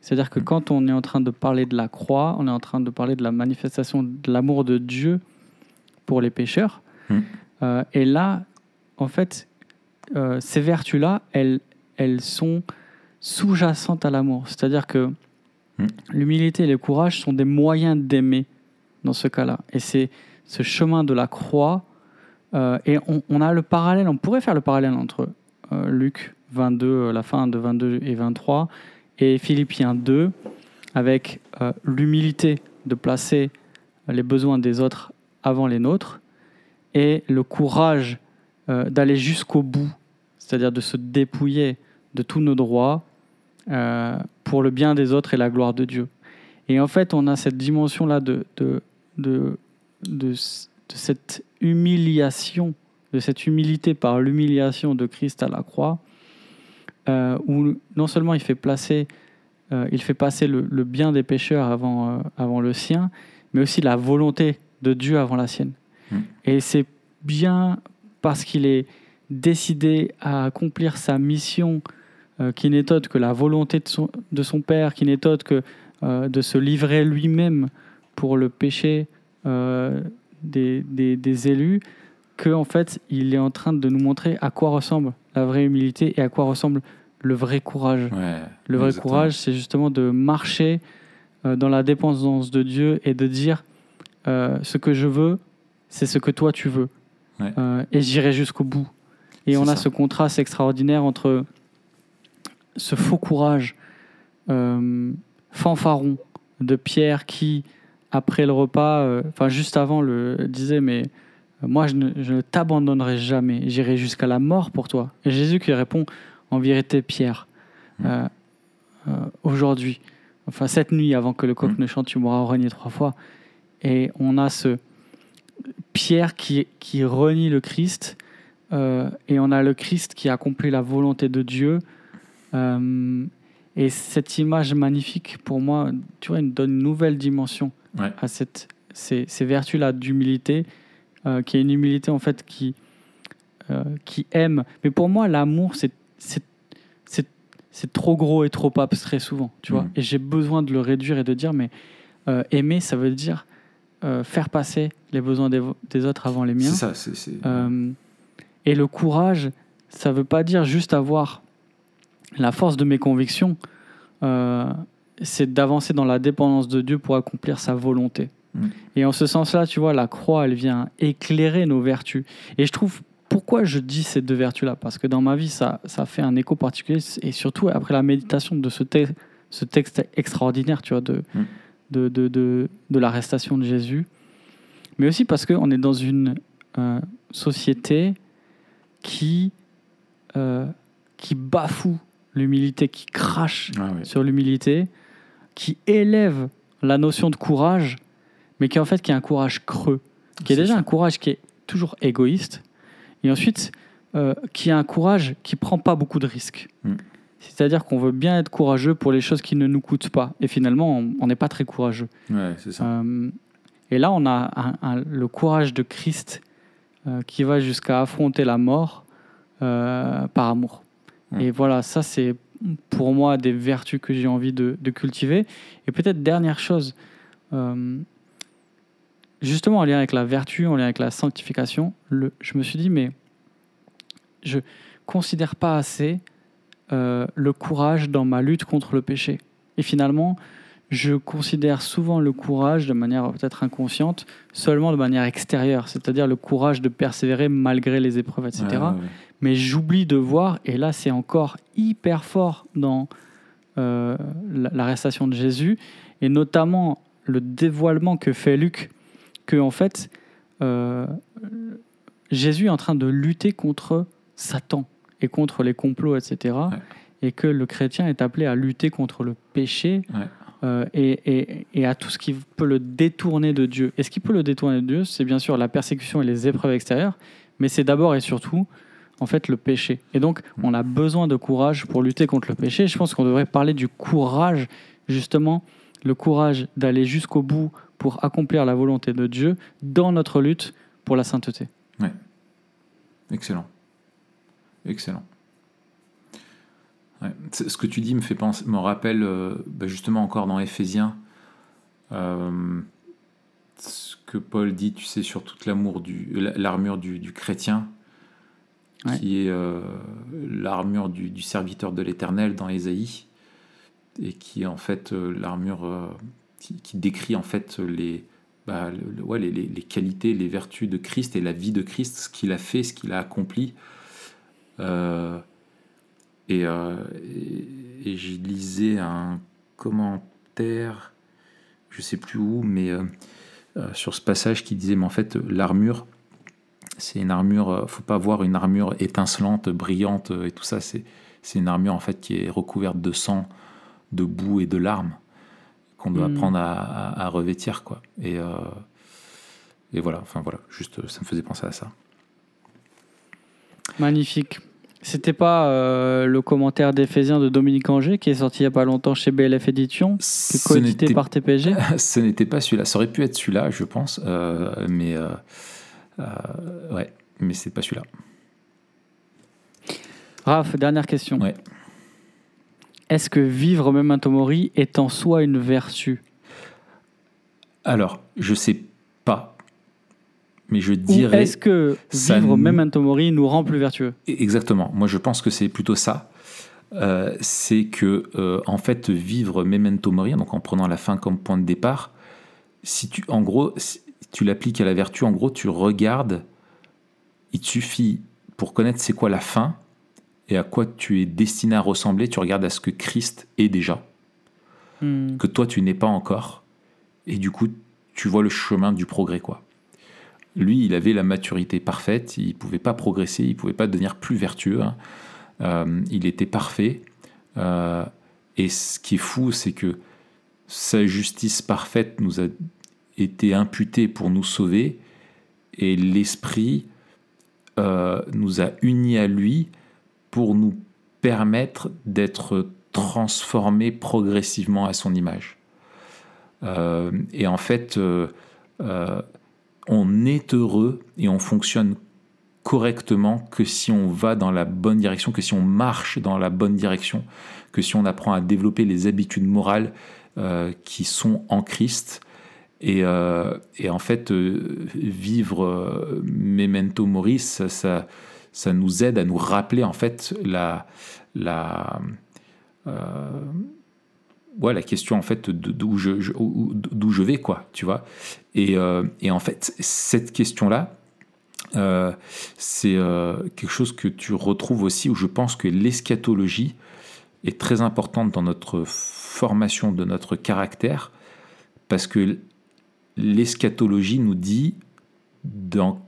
C'est-à-dire que quand on est en train de parler de la croix, on est en train de parler de la manifestation de l'amour de Dieu pour les pécheurs. Euh, et là, en fait, euh, ces vertus-là, elles, elles sont sous-jacentes à l'amour. C'est-à-dire que Mhm. l'humilité et le courage sont des moyens d'aimer dans ce cas-là. Et c'est ce chemin de la croix. euh, et on, on a le parallèle, on pourrait faire le parallèle entre euh, Luc 22, euh, la fin de 22 et 23, et Philippiens 2, avec l'humilité de placer les besoins des autres avant les nôtres, et le courage d'aller jusqu'au bout, c'est-à-dire de se dépouiller de tous nos droits euh, pour le bien des autres et la gloire de Dieu. Et en fait, on a cette dimension-là de, de, de, cette humiliation, de cette humilité par l'humiliation de Christ à la croix, euh, où non seulement il fait placer, euh, il fait passer le, le bien des pécheurs avant, avant le sien, mais aussi la volonté de Dieu avant la sienne. Mm. Et c'est bien parce qu'il est décidé à accomplir sa mission euh, qui n'est autre que la volonté de son, de son Père, qui n'est autre que euh, de se livrer lui-même pour le péché euh, des, des, des élus, qu'en en fait, il est en train de nous montrer à quoi ressemble la vraie humilité et à quoi ressemble le vrai courage. Ouais, Le vrai exactement. courage, c'est justement de marcher dans la dépendance de Dieu et de dire ce que je veux, c'est ce que toi tu veux. Ouais. Et j'irai jusqu'au bout. Et on a ça. ce contraste extraordinaire entre ce faux courage euh, fanfaron de Pierre qui, après le repas, euh, enfin juste avant, le disait mais euh, moi je ne, je ne t'abandonnerai jamais, j'irai jusqu'à la mort pour toi. Et Jésus qui répond en vérité Pierre, Mm. euh, aujourd'hui, enfin cette nuit avant que le coq Mm. ne chante, tu m'auras renié trois fois. Et on a ce Pierre qui, qui renie le Christ, euh, et on a le Christ qui accomplit la volonté de Dieu. Euh, et cette image magnifique, pour moi, tu vois, il donne une nouvelle dimension Ouais. à cette, ces, ces vertus-là d'humilité, euh, qui est une humilité en fait qui, qui aime. Mais pour moi, l'amour, c'est, c'est, c'est, c'est trop gros et trop abstrait souvent, tu vois. Mhm. Et j'ai besoin de le réduire et de dire, mais euh, aimer, ça veut dire euh, faire passer les besoins des, des autres avant les miens. C'est ça. c'est c'est- Euh, et le courage, ça veut pas dire juste avoir la force de mes convictions. euh, c'est d'avancer dans la dépendance de Dieu pour accomplir sa volonté. Mm. Et en ce sens-là, tu vois, la croix, elle vient éclairer nos vertus. Et je trouve, pourquoi je dis ces deux vertus-là? Parce que dans ma vie, ça, ça fait un écho particulier. Et surtout, après la méditation de ce, te- ce texte extraordinaire, tu vois, de, Mm. de, de, de, de l'arrestation de Jésus. Mais aussi parce qu'on est dans une euh, société qui, euh, qui bafoue l'humilité, qui crache Ah sur l'humilité, qui élève la notion de courage, mais qui en fait qui est un courage creux, qui est, déjà ça. un courage qui est toujours égoïste, et ensuite euh, qui est un courage qui prend pas beaucoup de risques. Mm. C'est-à-dire qu'on veut bien être courageux pour les choses qui ne nous coûtent pas, et finalement on- n'est pas très courageux. Ouais, c'est ça. Euh, et là, on a un- un- le courage de Christ euh, qui va jusqu'à affronter la mort euh, par amour. Mm. Et voilà, ça c'est pour moi des vertus que j'ai envie de, de cultiver. Et peut-être dernière chose, euh, justement en lien avec la vertu, en lien avec la sanctification, le, je me suis dit, mais je considère pas assez le courage dans ma lutte contre le péché. Et finalement, je considère souvent le courage de manière peut-être inconsciente, seulement de manière extérieure, c'est-à-dire le courage de persévérer malgré les épreuves, etc. Mais j'oublie de voir, et là c'est encore hyper fort dans euh, la- l'arrestation de Jésus, et notamment le dévoilement que fait Luc, que en fait, euh, Jésus est en train de lutter contre Satan et contre les complots, etc. Et que le chrétien est appelé à lutter contre le péché Ouais. Euh, et, et- et à tout ce qui peut le détourner de Dieu. Et ce qui peut le détourner de Dieu, c'est bien sûr la persécution et les épreuves extérieures, mais c'est d'abord et surtout en fait le péché. Et donc on a besoin de courage pour lutter contre le péché. Je pense qu'on devrait parler du courage, justement, le courage d'aller jusqu'au bout pour accomplir la volonté de Dieu dans notre lutte pour la sainteté. Excellent. Excellent. Ouais. Ce que tu dis me fait penser, me rappelle euh, bah, justement encore dans Éphésiens euh, ce que Paul dit, tu sais, sur toute l'amour du la- l'armure du, du chrétien, Ouais. qui est euh, l'armure du, du serviteur de l'Éternel dans Ésaïe, et qui est en fait l'armure qui, qui décrit en fait les bah, le- ouais, les, les- les qualités, les vertus de Christ et la vie de Christ, ce qu'il a fait, ce qu'il a accompli. Euh, et, euh, et, et je lisais un commentaire, je sais plus où, mais euh, euh, sur ce passage qui disait, mais en fait, l'armure, c'est une armure, euh, faut pas voir une armure étincelante, brillante et tout ça, c'est une armure en fait qui est recouverte de sang, de boue et de larmes qu'on doit Mm. apprendre à, à- à revêtir quoi. Et, euh, et voilà, enfin voilà, juste ça me faisait penser à ça. Magnifique. C'était pas euh, le commentaire d'Éphésiens de Dominique Anger qui est sorti il y a pas longtemps chez BLF Édition, qui est Ce coédité par TPG <laughs> Ce n'était pas celui-là. Ça aurait pu être celui-là, je pense, euh, mais euh, euh, ouais, mais c'est pas celui-là. Raph, dernière question. Ouais. Est-ce que vivre memento mori est en soi une vertu? Alors, je sais pas, mais je dirais est-ce que vivre nous- memento mori nous rend plus vertueux? Exactement. Moi, je pense que c'est plutôt ça. Euh, c'est que euh, en fait vivre memento mori, donc en prenant la fin comme point de départ, si tu, en gros, si tu l'appliques à la vertu, en gros, tu regardes. Il te suffit pour connaître c'est quoi la fin et à quoi tu es destiné à ressembler. Tu regardes à ce que Christ est déjà. Hmm. que toi tu n'es pas encore et du coup tu vois le chemin du progrès quoi. Lui, il avait la maturité parfaite, il pouvait pas progresser, il pouvait pas devenir plus vertueux. hein. Euh, il était parfait. Euh, et ce qui est fou, c'est que sa justice parfaite nous a été imputée pour nous sauver, et l'Esprit euh, nous a unis à lui pour nous permettre d'être transformés progressivement à son image. Et en fait, on est heureux et on fonctionne correctement que si on va dans la bonne direction, que si on marche dans la bonne direction, que si on apprend à développer les habitudes morales euh, qui sont en Christ. Et, euh, en fait, euh, vivre memento mori, ça, nous aide à nous rappeler en fait la, ouais, la question en fait d'où je, je vais quoi, tu vois. Et, euh, et en fait, cette question-là, euh, c'est euh, quelque chose que tu retrouves aussi où je pense que l'eschatologie est très importante dans notre formation de notre caractère parce que l'eschatologie nous dit dans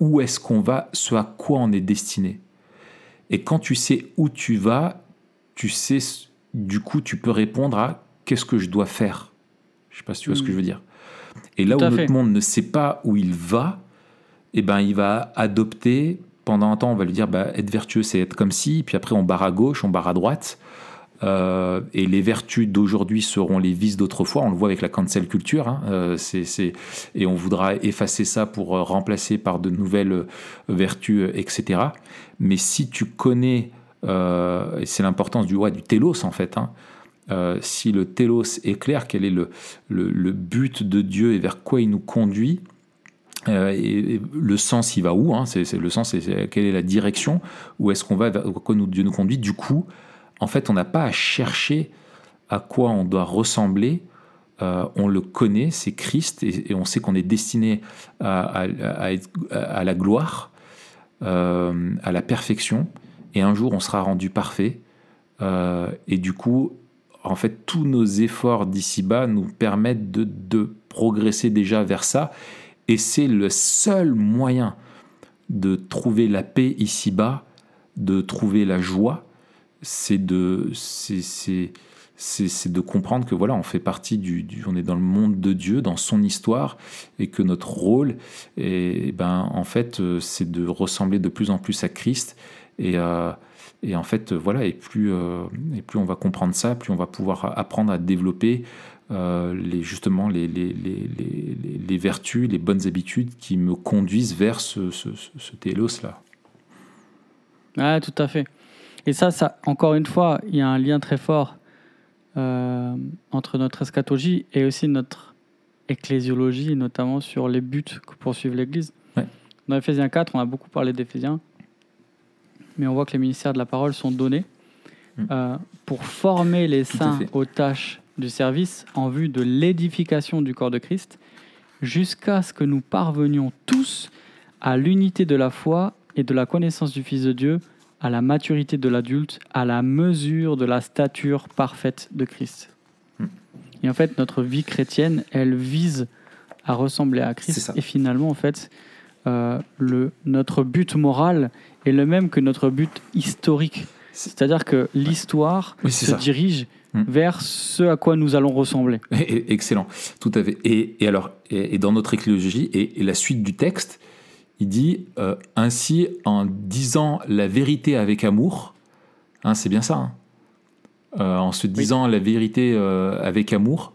où est-ce qu'on va, ce à quoi on est destiné. Et quand tu sais où tu vas, tu sais, du coup, tu peux répondre à qu'est-ce que je dois faire. Je sais pas si tu vois ce que je veux dire. Et là Tout où notre fait. monde ne sait pas où il va, eh ben, il va adopter. Pendant un temps, on va lui dire bah, être vertueux, c'est être comme si. Puis après, on barre à gauche, on barre à droite. Euh, et les vertus d'aujourd'hui seront les vices d'autrefois. On le voit avec la cancel culture. hein. Euh, et on voudra effacer ça pour euh, remplacer par de nouvelles vertus, etc. Mais si tu connais et c'est l'importance du, ouais, du télos en fait. Hein. si le télos est clair, quel est le, but de Dieu et vers quoi il nous conduit, et, le sens il va où hein, c'est, le sens c'est, quelle est la direction où est-ce qu'on va vers quoi Dieu nous conduit du coup en fait on n'a pas à chercher à quoi on doit ressembler euh, on le connaît, c'est Christ, et, on sait qu'on est destiné à, la gloire, euh, à la perfection, et un jour on sera rendu parfait. Euh, et du coup, en fait, tous nos efforts d'ici-bas nous permettent de, progresser déjà vers ça, et c'est le seul moyen de trouver la paix ici-bas, de trouver la joie, c'est de, comprendre que voilà, on fait partie du, on est dans le monde de Dieu, dans son histoire, et que notre rôle, est, ben, en fait, euh, c'est de ressembler de plus en plus à Christ. Et, euh, et en fait, voilà, et plus, euh, et plus on va comprendre ça, plus on va pouvoir apprendre à développer les, justement les, les, les, les, vertus, les bonnes habitudes qui me conduisent vers ce, ce, ce télos-là. Ah, tout à fait. Et ça, ça, encore une fois, il y a un lien très fort euh, entre notre eschatologie et aussi notre ecclésiologie, notamment sur les buts que poursuivre l'Église. Dans Ephésiens 4, on a beaucoup parlé d'Éphésiens, mais on voit que les ministères de la parole sont donnés mm. euh, pour former les saints aux tâches du service en vue de l'édification du corps de Christ, jusqu'à ce que nous parvenions tous à l'unité de la foi et de la connaissance du Fils de Dieu, à la maturité de l'adulte, à la mesure de la stature parfaite de Christ. Hmm. Et en fait, notre vie chrétienne, elle vise à ressembler à Christ. Et finalement, en fait, euh, le, notre but moral est le même que notre but historique. C'est-à-dire que l'histoire se dirige hmm. vers ce à quoi nous allons ressembler. Excellent, tout à fait. Et, alors, et, dans notre écologie, et, la suite du texte, il dit euh, ainsi en disant la vérité avec amour, hein, c'est bien ça, hein. euh, en se disant la vérité avec amour.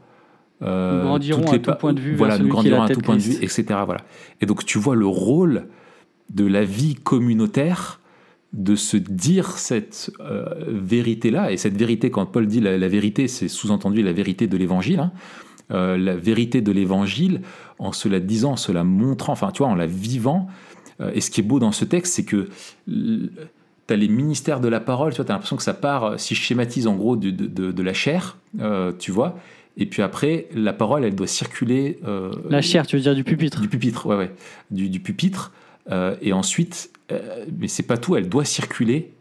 Nous grandirons à tout point de vue. Voilà, nous grandirons à tout point de vue, etc. Voilà. Et donc tu vois le rôle de la vie communautaire de se dire cette vérité-là. Et cette vérité, quand Paul dit la, vérité, c'est sous-entendu la vérité de l'évangile. Hein. Euh, la vérité de l'évangile en se la disant, en se la montrant, enfin, tu vois, en la vivant. Euh, et ce qui est beau dans ce texte, c'est que tu as les ministères de la parole, tu vois, as l'impression que ça part, euh, si je schématise en gros, de, de, la chair, tu vois, et puis après, la parole, elle doit circuler. la chair, tu veux dire du pupitre Du pupitre, ouais, ouais. Du, du pupitre. et ensuite, mais c'est pas tout, elle doit circuler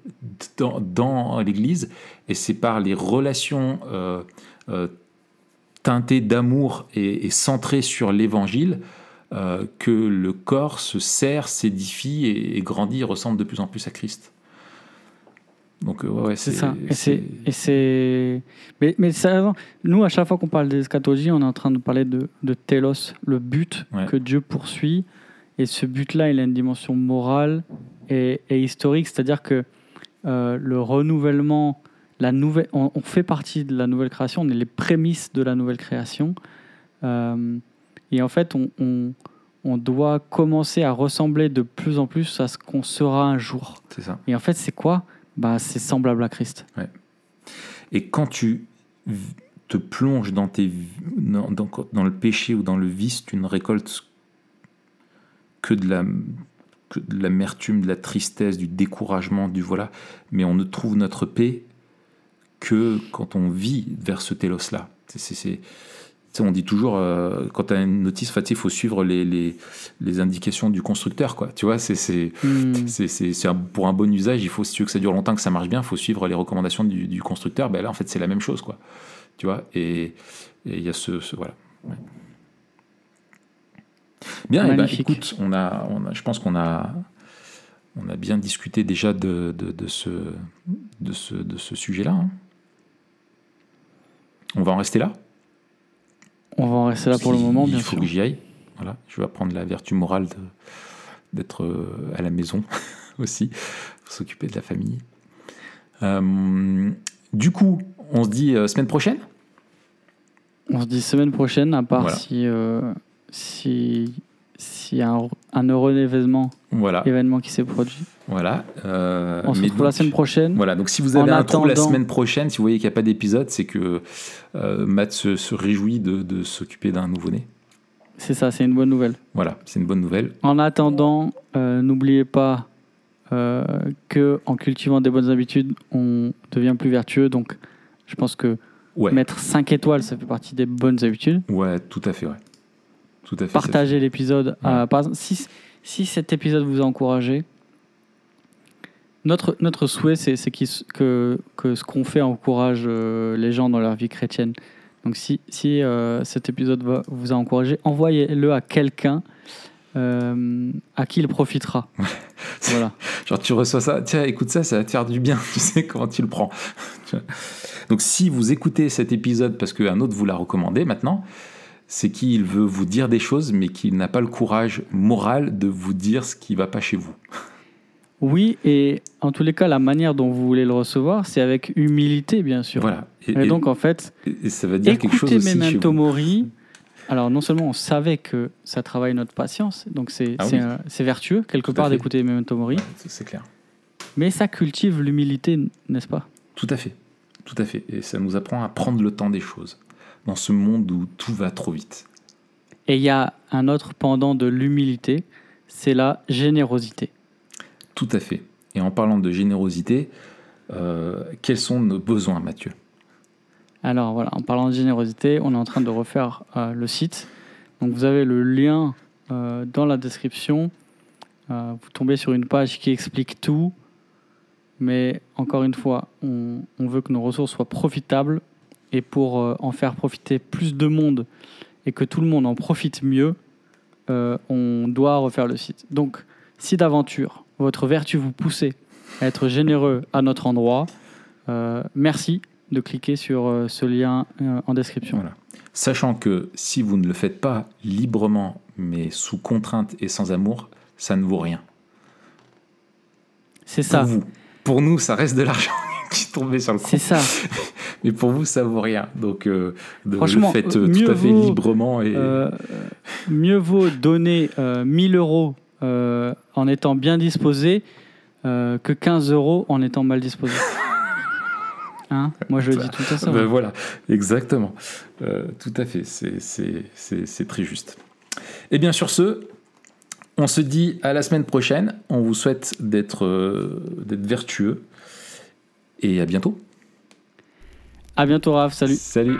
dans, dans l'Église. Et c'est par les relations teinté d'amour et, centré sur l'évangile, euh, que le corps se sert, s'édifie et, grandit ressemble de plus en plus à Christ. Donc, euh, ouais, c'est ça. Et c'est. Mais, mais ça, nous, à chaque fois qu'on parle d'eschatologie, on est en train de parler de, de télos, le but que Dieu poursuit. Et ce but-là, il a une dimension morale et, historique, c'est-à-dire que euh, le renouvellement la nouvelle, on, fait partie de la nouvelle création, on est les prémices de la nouvelle création. Euh, et en fait, on, on, doit commencer à ressembler de plus en plus à ce qu'on sera un jour. C'est ça. Et en fait, c'est quoi? Bah, C'est semblable à Christ. Ouais. Et quand tu te plonges dans, tes, dans, dans, le péché ou dans le vice, tu ne récoltes que de la que de l'amertume, de la tristesse, du découragement, du voilà. Mais on ne trouve notre paix que quand on vit vers ce télos-là. C'est, on dit toujours, euh, quand tu as une notice, il faut suivre les, les, les, indications du constructeur. Quoi. Tu vois, c'est, hmm. pour un bon usage, il faut, si tu veux que ça dure longtemps, que ça marche bien, il faut suivre les recommandations du, du, constructeur. Ben là, en fait, c'est la même chose. Quoi. Tu vois, et il y a ce. voilà. Bien, et eh ben, écoute, on a, on a, je pense qu'on a, on a bien discuté déjà de, de, de ce, de ce, de ce sujet-là. Hein. On va en rester là? On va en rester là pour le moment, bien sûr. Il faut que j'y aille. Voilà, je vais apprendre la vertu morale d'être euh, à la maison <laughs> aussi, pour s'occuper de la famille. Euh, du coup, on se dit euh, semaine prochaine? On se dit semaine prochaine, à part si, si, si un, un heureux événement, Voilà, événement qui s'est produit. Voilà. euh, On se retrouve la donc- semaine prochaine. Voilà, donc si vous En avez un trou la attendant- semaine prochaine, si vous voyez qu'il n'y a pas d'épisode, c'est que euh, Matt se, se réjouit de, de s'occuper d'un nouveau-né. C'est ça, c'est une bonne nouvelle. Voilà, c'est une bonne nouvelle. En attendant, euh, n'oubliez pas euh, que en cultivant des bonnes habitudes, on devient plus vertueux. Donc, je pense que Ouais, mettre 5 étoiles, ça fait partie des bonnes habitudes. ouais, tout à fait, ouais. Tout à fait. ça Partagez l'épisode. Ouais. Par exemple, si, si cet épisode vous a encouragé, notre, notre souhait, c'est que, que ce qu'on fait encourage euh, les gens dans leur vie chrétienne. Donc, si, si euh, cet épisode va- vous a encouragé, envoyez-le à quelqu'un euh, à qui il profitera. <laughs> voilà. Genre, tu reçois ça, tiens, écoute ça, ça va te faire du bien. <laughs> Tu sais comment tu le prends. <laughs> Donc, si vous écoutez cet épisode parce qu'un autre vous l'a recommandé maintenant, c'est qu'il veut vous dire des choses, mais qu'il n'a pas le courage moral de vous dire ce qui ne va pas chez vous. Oui, et en tous les cas, la manière dont vous voulez le recevoir, c'est avec humilité, bien sûr. Voilà. Et, Et donc, en fait, et- ça va dire quelque chose aussi Memento. Mori. Alors, non seulement on savait que ça travaille notre patience, donc c'est Ah oui. vertueux, quelque Tout part, d'écouter Memento Mori, Ouais, c'est clair. mais ça cultive l'humilité, n'est-ce pas? Tout à fait. Tout à fait. Et ça nous apprend à prendre le temps des choses dans ce monde où tout va trop vite. Et il y a un autre pendant de l'humilité, c'est la générosité. Tout à fait. Et en parlant de générosité, euh, quels sont nos besoins, Mathieu? Alors voilà, en parlant de générosité, on est en train de refaire euh, le site. Donc vous avez le lien euh, dans la description. Vous tombez sur une page qui explique tout. Mais encore une fois, on, on veut que nos ressources soient profitables. Et pour en faire profiter plus de monde et que tout le monde en profite mieux, on doit refaire le site. Donc si d'aventure votre vertu vous poussez à être généreux à notre endroit, euh, merci de cliquer sur euh, ce lien euh, en description. Voilà. Sachant que si vous ne le faites pas librement, mais sous contrainte et sans amour, ça ne vaut rien. C'est ça, Pour vous. Pour nous, ça reste de l'argent <laughs> qui tombé sur le c'est compte. ça. <laughs> Mais pour vous, ça vaut rien. Donc, euh, Franchement, le faites tout à fait vaut, librement. Et... Mieux vaut donner euh, 1000 euros euh, en étant bien disposé euh, que 15 euros en étant mal disposé. <laughs> Hein? Moi, je le dis tout à ça. Ben voilà, exactement. Euh, tout à fait, c'est- très juste. Et bien sur ce, on se dit à la semaine prochaine. On vous souhaite d'être d'être vertueux. Et à bientôt. À bientôt, Raph. Salut. Salut.